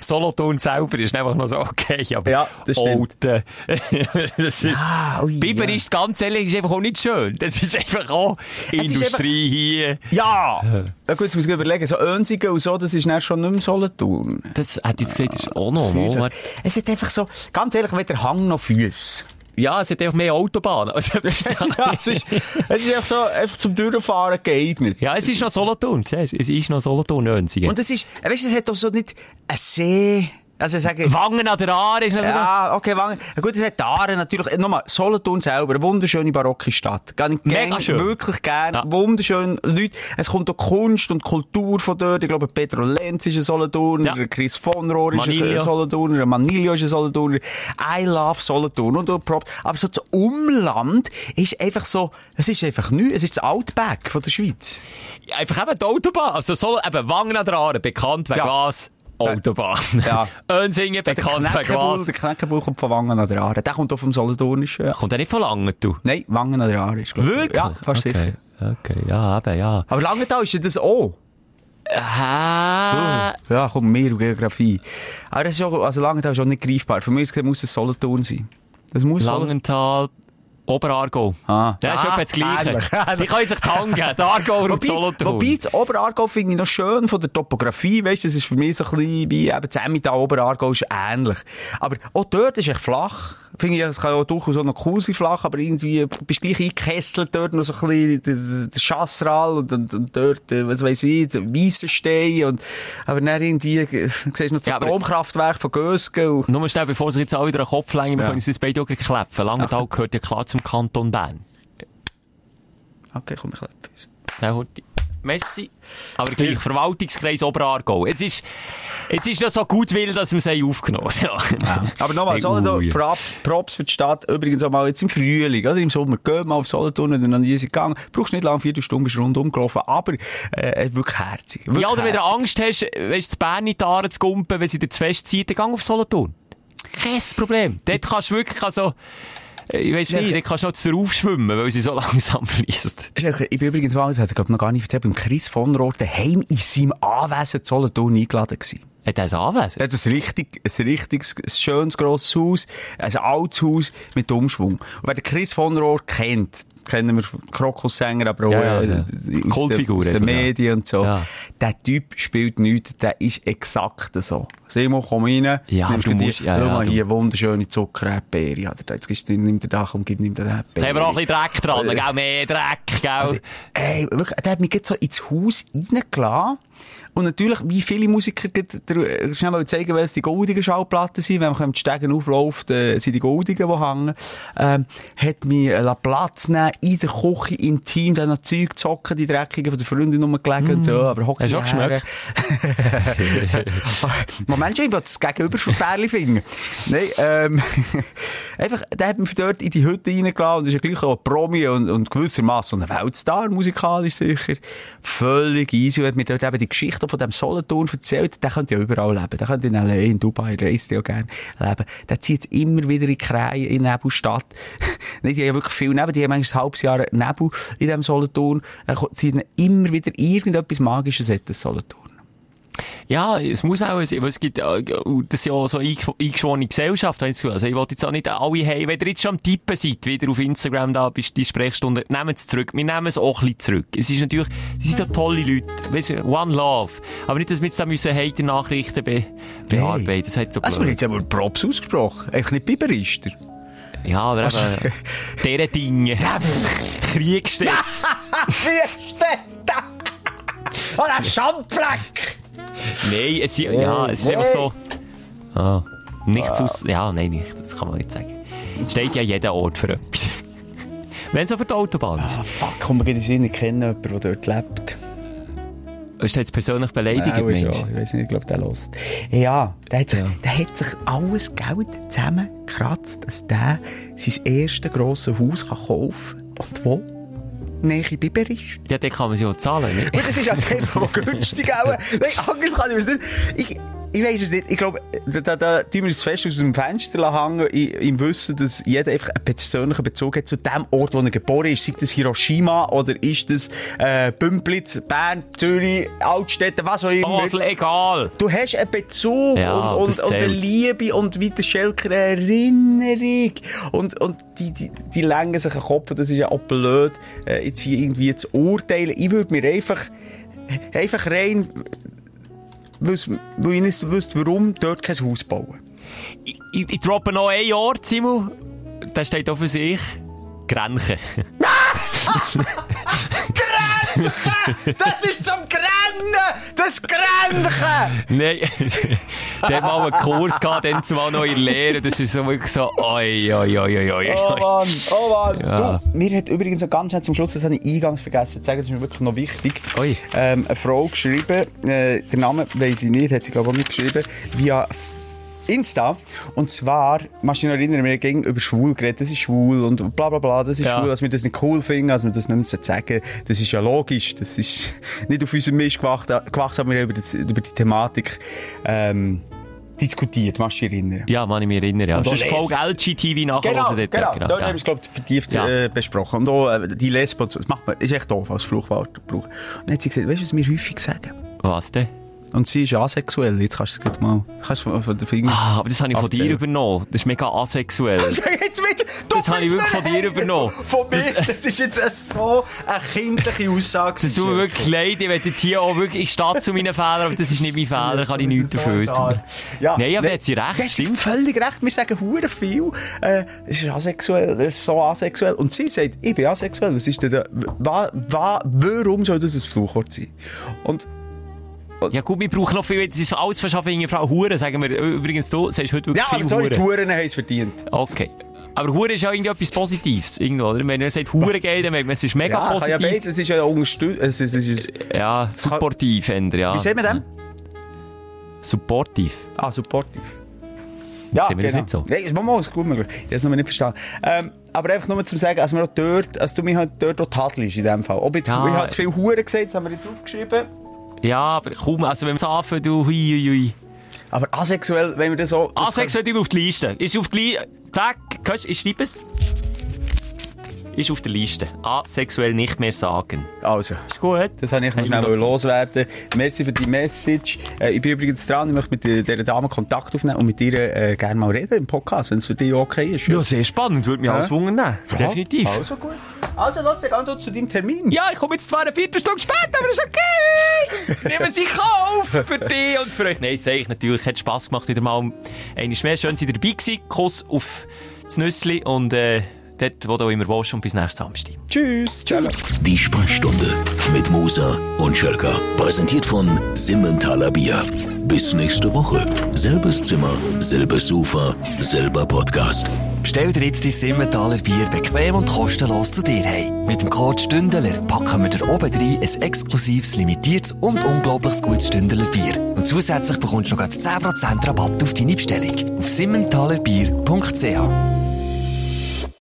Solothurn selber ist einfach noch so okay, aber Ja, das. Alten, das ist, Ah, ui, Biber ja. ist ganz ehrlich, ist einfach auch nicht schön. Das ist einfach auch Es Industrie hier. Ja! ja gut, jetzt muss ich überlegen, so Önsigen und so, das ist dann schon nicht mehr Solothurn. Das hat jetzt gesagt, das ist auch noch mal. Es hat einfach so, ganz ehrlich, weder Hang noch Füße. Ja, es hat einfach mehr Autobahnen. <laughs> Also, <laughs> ja, es ist, es ist einfach so, einfach zum Durchfahren geeignet. Ja, es ist noch Solothurn, siehst du? Es ist noch Solothurn. Und es ist, weißt du, es hat doch so nicht ein See, also sage, Wangen an der Aare ist noch ja, okay, Wangen. Ja, Gut, es hat Aare natürlich, nochmal, Solothurn selber, eine wunderschöne barocke Stadt. Ich Mega gern, schön. wirklich gern, Ja. wunderschön Leute. Es kommt auch Kunst und Kultur von dort. Ich glaube, Pedro Lenz ist ein Solothurner, Ja. Chris von Rohr ist ein der Manilio ist ein Solothurner. I love Solothurn und, und Prop. Aber so das Umland ist einfach so, es ist einfach nichts, es ist das Outback von der Schweiz. Einfach eben die Autobahn. Also, so, eben Wangen an der Aare, bekannt wegen Ja. Gas. Autobahn. Ja. <laughs> Önsingen, Der bekannt wegen was? der Knäckebull kommt von Wangen an der Aare. Der kommt auch vom Solothurnischen. Ja. Kommt er nicht von Langen, du? Nein, Wangen an der Aare ist, glaub ich. Wirklich? Ja, fast okay. sicher. Okay, ja, eben, ja. Aber Langenthal ist ja das auch. Hä? Ja, komm, mehr Geografie. Aber das ist auch, also Langenthal ist auch nicht greifbar. Für mich muss es Solothurn sein. Das muss Solothurn. Oberargau. Ah. Ja, ist Ah, etwa das Gleiche. Die können sich tangen, der Aargauer <laughs> und Solothurn. wobei das Oberaargau finde ich noch schön von der Topografie, weißt, das ist für mich so ein bisschen wie eben das Emmental, Oberaargau ist ähnlich. Aber auch dort ist echt flach. Finde ich, es kann auch durchaus auch noch cool sein, flach, aber irgendwie bist gleich eingekesselt dort noch so ein bisschen der, der, der Chassral und, und, und dort, äh, was weiss ich, der Weissenstein und, aber dann irgendwie, äh, siehst du noch das Ja, Atomkraftwerk von Gösgen und, Nur schnell, bevor sich jetzt alle wieder einen Kopf längen, wir Ja. können uns das beide auch gekläpfen. Langenthal gehört ja klar zum Kanton Bern. okay, komm, ich klappe uns. Ja, Horti. Messi. Aber gleich, Verwaltungskreis Oberaargau. Es ist, es ist noch so gut will, dass wir es aufgenommen haben. <laughs> Ja. Aber nochmal, Hey, Solothurn. Prop, Props für die Stadt. Übrigens auch mal jetzt im Frühling, oder? Im Sommer. Geh mal auf Solothurn, wenn du nie bist gegangen. Brauchst nicht lange, vier Stunden, bist rundum gelaufen. Aber, äh, wirklich herzig. Wirklich Ja, oder wenn du herzig. Angst hast, weißt du, die Bern in die Aare zu gumpen, wenn sie dir zu fest zieht, dann geh auf Solothurn. Kein Problem. Dort kannst du wirklich, also, ich weiss nicht, dort kannst du noch zu aufschwimmen, weil sie so <laughs> langsam fließt. Ich bin übrigens das hat er, glaub ich, noch gar nicht erzählt, beim Chris von Rohr daheim in seinem Anwesen in Solothurn eingeladen gewesen. Hat er es anwesend? Er hat ein richtig, ein richtig ein schönes, grosses Haus, ein altes Haus mit Umschwung. Und wer den Chris von Rohr kennt, kennen wir Krokussänger, aber auch Ja, ja, ja. äh, aus, den, Kultfigur aus den ja. Medien und so. Ja. Der Typ spielt nichts, der ist exakt so. Simon, komm rein. Ja, nimmst du musst- ja, ja, mal hier, wunderschöne Zuckerbeere. er da. Jetzt gibst du, nimm dir da, komm, gib, dir den Beere. Haben wir auch ein bisschen Dreck dran, gell? Mehr Dreck, gell? Ey, wirklich, der hat mich jetzt so ins Haus reingelassen. Und natürlich, wie viele Musiker, äh, schnell zeigen, welche die goldigen Schallplatten sind. Wenn man die Stegen aufläuft, äh, sind die goldigen, die hängen. Ähm, hat mich äh, Platz nehmen, in der Küche, intim, dann noch Zeug zocken, die Dreckigen von der Freundin rumgelegen und so. Aber hockst Hast du auch geschmeckt? <laughs> Moment, ich will das Gegenüber von Pärli finden. Nein, ähm, <laughs> einfach, der hat mich dort in die Hütte reingelassen und ist ja gleich auch ein Promi und, und gewissermaßen ein Weltstar, musikalisch sicher. Völlig easy und hat mir dort eben die Geschichte von dem Solothurn erzählt. Der könnte ja überall leben. Der könnte in L.A., in Dubai, reist ja gerne leben. Der zieht immer wieder in Kreien, in Nebelstadt. <laughs> Nicht, die haben ja wirklich viel Nebel, die haben manchmal ein halbes Jahr Nebel in dem Solothurn. Er zieht immer wieder irgendetwas Magisches in das Solothurn. Ja, es muss auch, weil es gibt, äh, das ist ja auch so eingesch- eingeschworene Gesellschaft. Also ich wollte jetzt auch nicht alle haben, wenn ihr jetzt schon am Tippen seid, wieder auf Instagram da, bist die Sprechstunde, nehmt es zurück. Wir nehmen es auch ein bisschen zurück. Es ist natürlich, die sind ja tolle Leute. Weißt du, one love. Aber nicht, dass wir jetzt da müssen Hater-Nachrichten be bearbeiten. Das hat so Also, wir haben jetzt aber Props ausgesprochen. Eigentlich nicht Biberister. Ja, oder eben, <laughs> deren Dinge. <laughs> Steht da? <laughs> Oh, der Schandfleck! Nein, es, ja, es ist einfach so. Ah, nichts aus. Ja, nein, nicht, das kann man nicht sagen. Steht ja jeder Ort für etwas. <laughs> Wenn es auf der Autobahn ist. Ah, fuck, komm, wir in den Sinn, ich kenne jemanden, der dort lebt. Ist der jetzt persönlich beleidigt, Auch Mensch? schon. Ich weiß nicht, ich glaube, der lost. Ja, der hat, sich, Ja. der hat sich alles Geld zusammengekratzt, dass der sein erstes grosses Haus kann kaufen kann. Und wo? Nähe Biber ist. Ja, den kann man sich auch zahlen, nicht? Und das ist halt einfach auch günstig. Auch. Nein, anders kann ich das nicht. Ich, ich weiss es nicht. Ich glaube, da, da, da tun wir es fest aus dem Fenster hängen, im Wissen, dass jeder einfach einen persönlichen Bezug hat zu dem Ort, wo er geboren ist. Sei das Hiroshima oder ist das äh, Bümplitz, Bern, Zürich, Altstädte, was auch immer. Basel, egal. Du hast einen Bezug Ja, und, und, und eine. Liebe und wie der Schelker Erinnerung. Und, und die, die, die längen sich den Kopf. Das ist ja auch blöd, äh, jetzt hier irgendwie zu urteilen. Ich würde mir einfach, einfach rein, weil ich nicht wüsste, warum dort kein Haus bauen. Ich, ich, ich droppe noch ein Ort, Simon. Der steht auch für sich. Grenchen. <laughs> <laughs> <laughs> Das ist zum Grennen! Das Grenchen! Nein, <laughs> der hat mal einen Kurs gehabt, dann zumal noch in Lehre. Das ist so wirklich so, oi, oi, oi, oi, oi. Oh Mann, oh Mann. Ja. Du, mir hat übrigens noch ganz schnell zum Schluss, das habe ich eingangs vergessen zu sagen, das ist mir wirklich noch wichtig. Ähm, eine Frau geschrieben, äh, der Name weiss ich nicht, hat sie glaube ich auch nicht geschrieben, via Insta. Und zwar, machst du dich noch erinnern, wir haben über schwul geredet, das ist schwul und bla bla bla, das ist Ja. schwul, dass wir das nicht cool finden, dass wir das nicht sagen Das ist ja logisch, das ist <laughs> nicht auf unserem Mist gewachsen, gewachsen aber wir haben über, das, über die Thematik ähm, diskutiert, machst du dich erinnern? Ja, man, ich mich erinnere, ja. Das ist Folge LGTV nachher Genau, hören genau. dort. Da ja. haben wir es, glaube ich, vertieft Ja. äh, besprochen. Und auch äh, die Lesben. Das macht man, ist echt doof als Fluchwort. Und dann hat sie gesagt, weißt du, was wir häufig sagen? Was denn? Und sie ist asexuell. Jetzt kannst du es mal, kannst von den Fingern. Ah, aber das habe ich von dir übernommen. Das ist mega asexuell. <laughs> Jetzt du Das habe ich wirklich von dir übernommen. Von mir. Das ist jetzt eine so eine kindliche Aussage. Es tut mir wirklich leid, ich werde jetzt hier auch wirklich, ich stehe zu meinen Fehlern, aber das ist nicht mein Fehler, kann ich nichts dafür. Ja, Nein, aber ne- hat sie recht, sie stimmt. völlig recht. Wir sagen hure viel. Äh, es ist asexuell, es ist so asexuell. Und sie sagt, ich bin asexuell. Was ist denn da, wa, wa, warum soll das ein Fluchwort sein? Und Ja gut, wir brauchen noch viel, das ist alles verschaffen in Frau Hure, sagen wir. Übrigens, du sagst heute wirklich ja, aber viel sorry, die Hure. Huren haben es verdient. Okay. Aber Hure ist ja irgendwie etwas Positives, irgendwo, oder? Wenn man sagt Hure geht, dann merkt man, es ist mega Ja, kann ja positiv. beides. Es ist ja unterstützt. Es ist, es ist, Ja, supportiv, ändern, ja. wie sehen wir dem? Supportiv. Ah, supportiv. Ja, Sehen wir das nicht so? Nein, das mal, ist gut möglich. Ich habe es noch nicht verstanden. Ähm, aber einfach nur zum sagen, als wir auch dort, als du mich halt dort auch tadelst in dem Fall. Ob ich, Ja. ich habe zu viel Huren gesagt, das haben wir jetzt aufgeschrieben. Ja, aber kaum, also wenn wir es anfangen, du, hui, hui, hui. Aber asexuell, wenn wir das so... das Asexuell immer auf die Liste. Ist auf die Liste. Zack, kannst, ich schreibe es. Ist auf der Liste. Asexuell nicht mehr sagen. Also, Ist gut. das habe ich noch schnell loswerden. Merci für die Message. Äh, ich bin übrigens dran, ich möchte mit der- dieser Dame Kontakt aufnehmen und mit ihr äh, gerne mal reden im Podcast, wenn es für dich okay ist. Ja, sehr spannend. Würde mich Ja. alles wundern. Definitiv. Also gut. Also, lass dich zu deinem Termin. Ja, ich komme jetzt zwar eine Viertelstunde später, aber ist okay. Nehmen Sie auf für dich und für euch. Nein, sage ich natürlich. Hat Spass gemacht, wieder mal einmal mehr. Schön, dass ihr dabei gewesen. Kuss auf das Nüssli und äh, dort, wo du immer willst und bis nächsten Samstag. Tschüss. Ciao. Die Sprechstunde mit Musa und Schelka. Präsentiert von Simmentaler Bier. Bis nächste Woche. Selbes Zimmer, selbes Sofa, selber Podcast. Bestell dir jetzt dein Simmentaler Bier bequem und kostenlos zu dir heim. Mit dem Code Stündeler packen wir dir oben rein ein exklusives, limitiertes und unglaubliches gutes Stündeler Bier. Und zusätzlich bekommst du noch grad 10% Rabatt auf deine Bestellung. Auf simmentalerbier.ch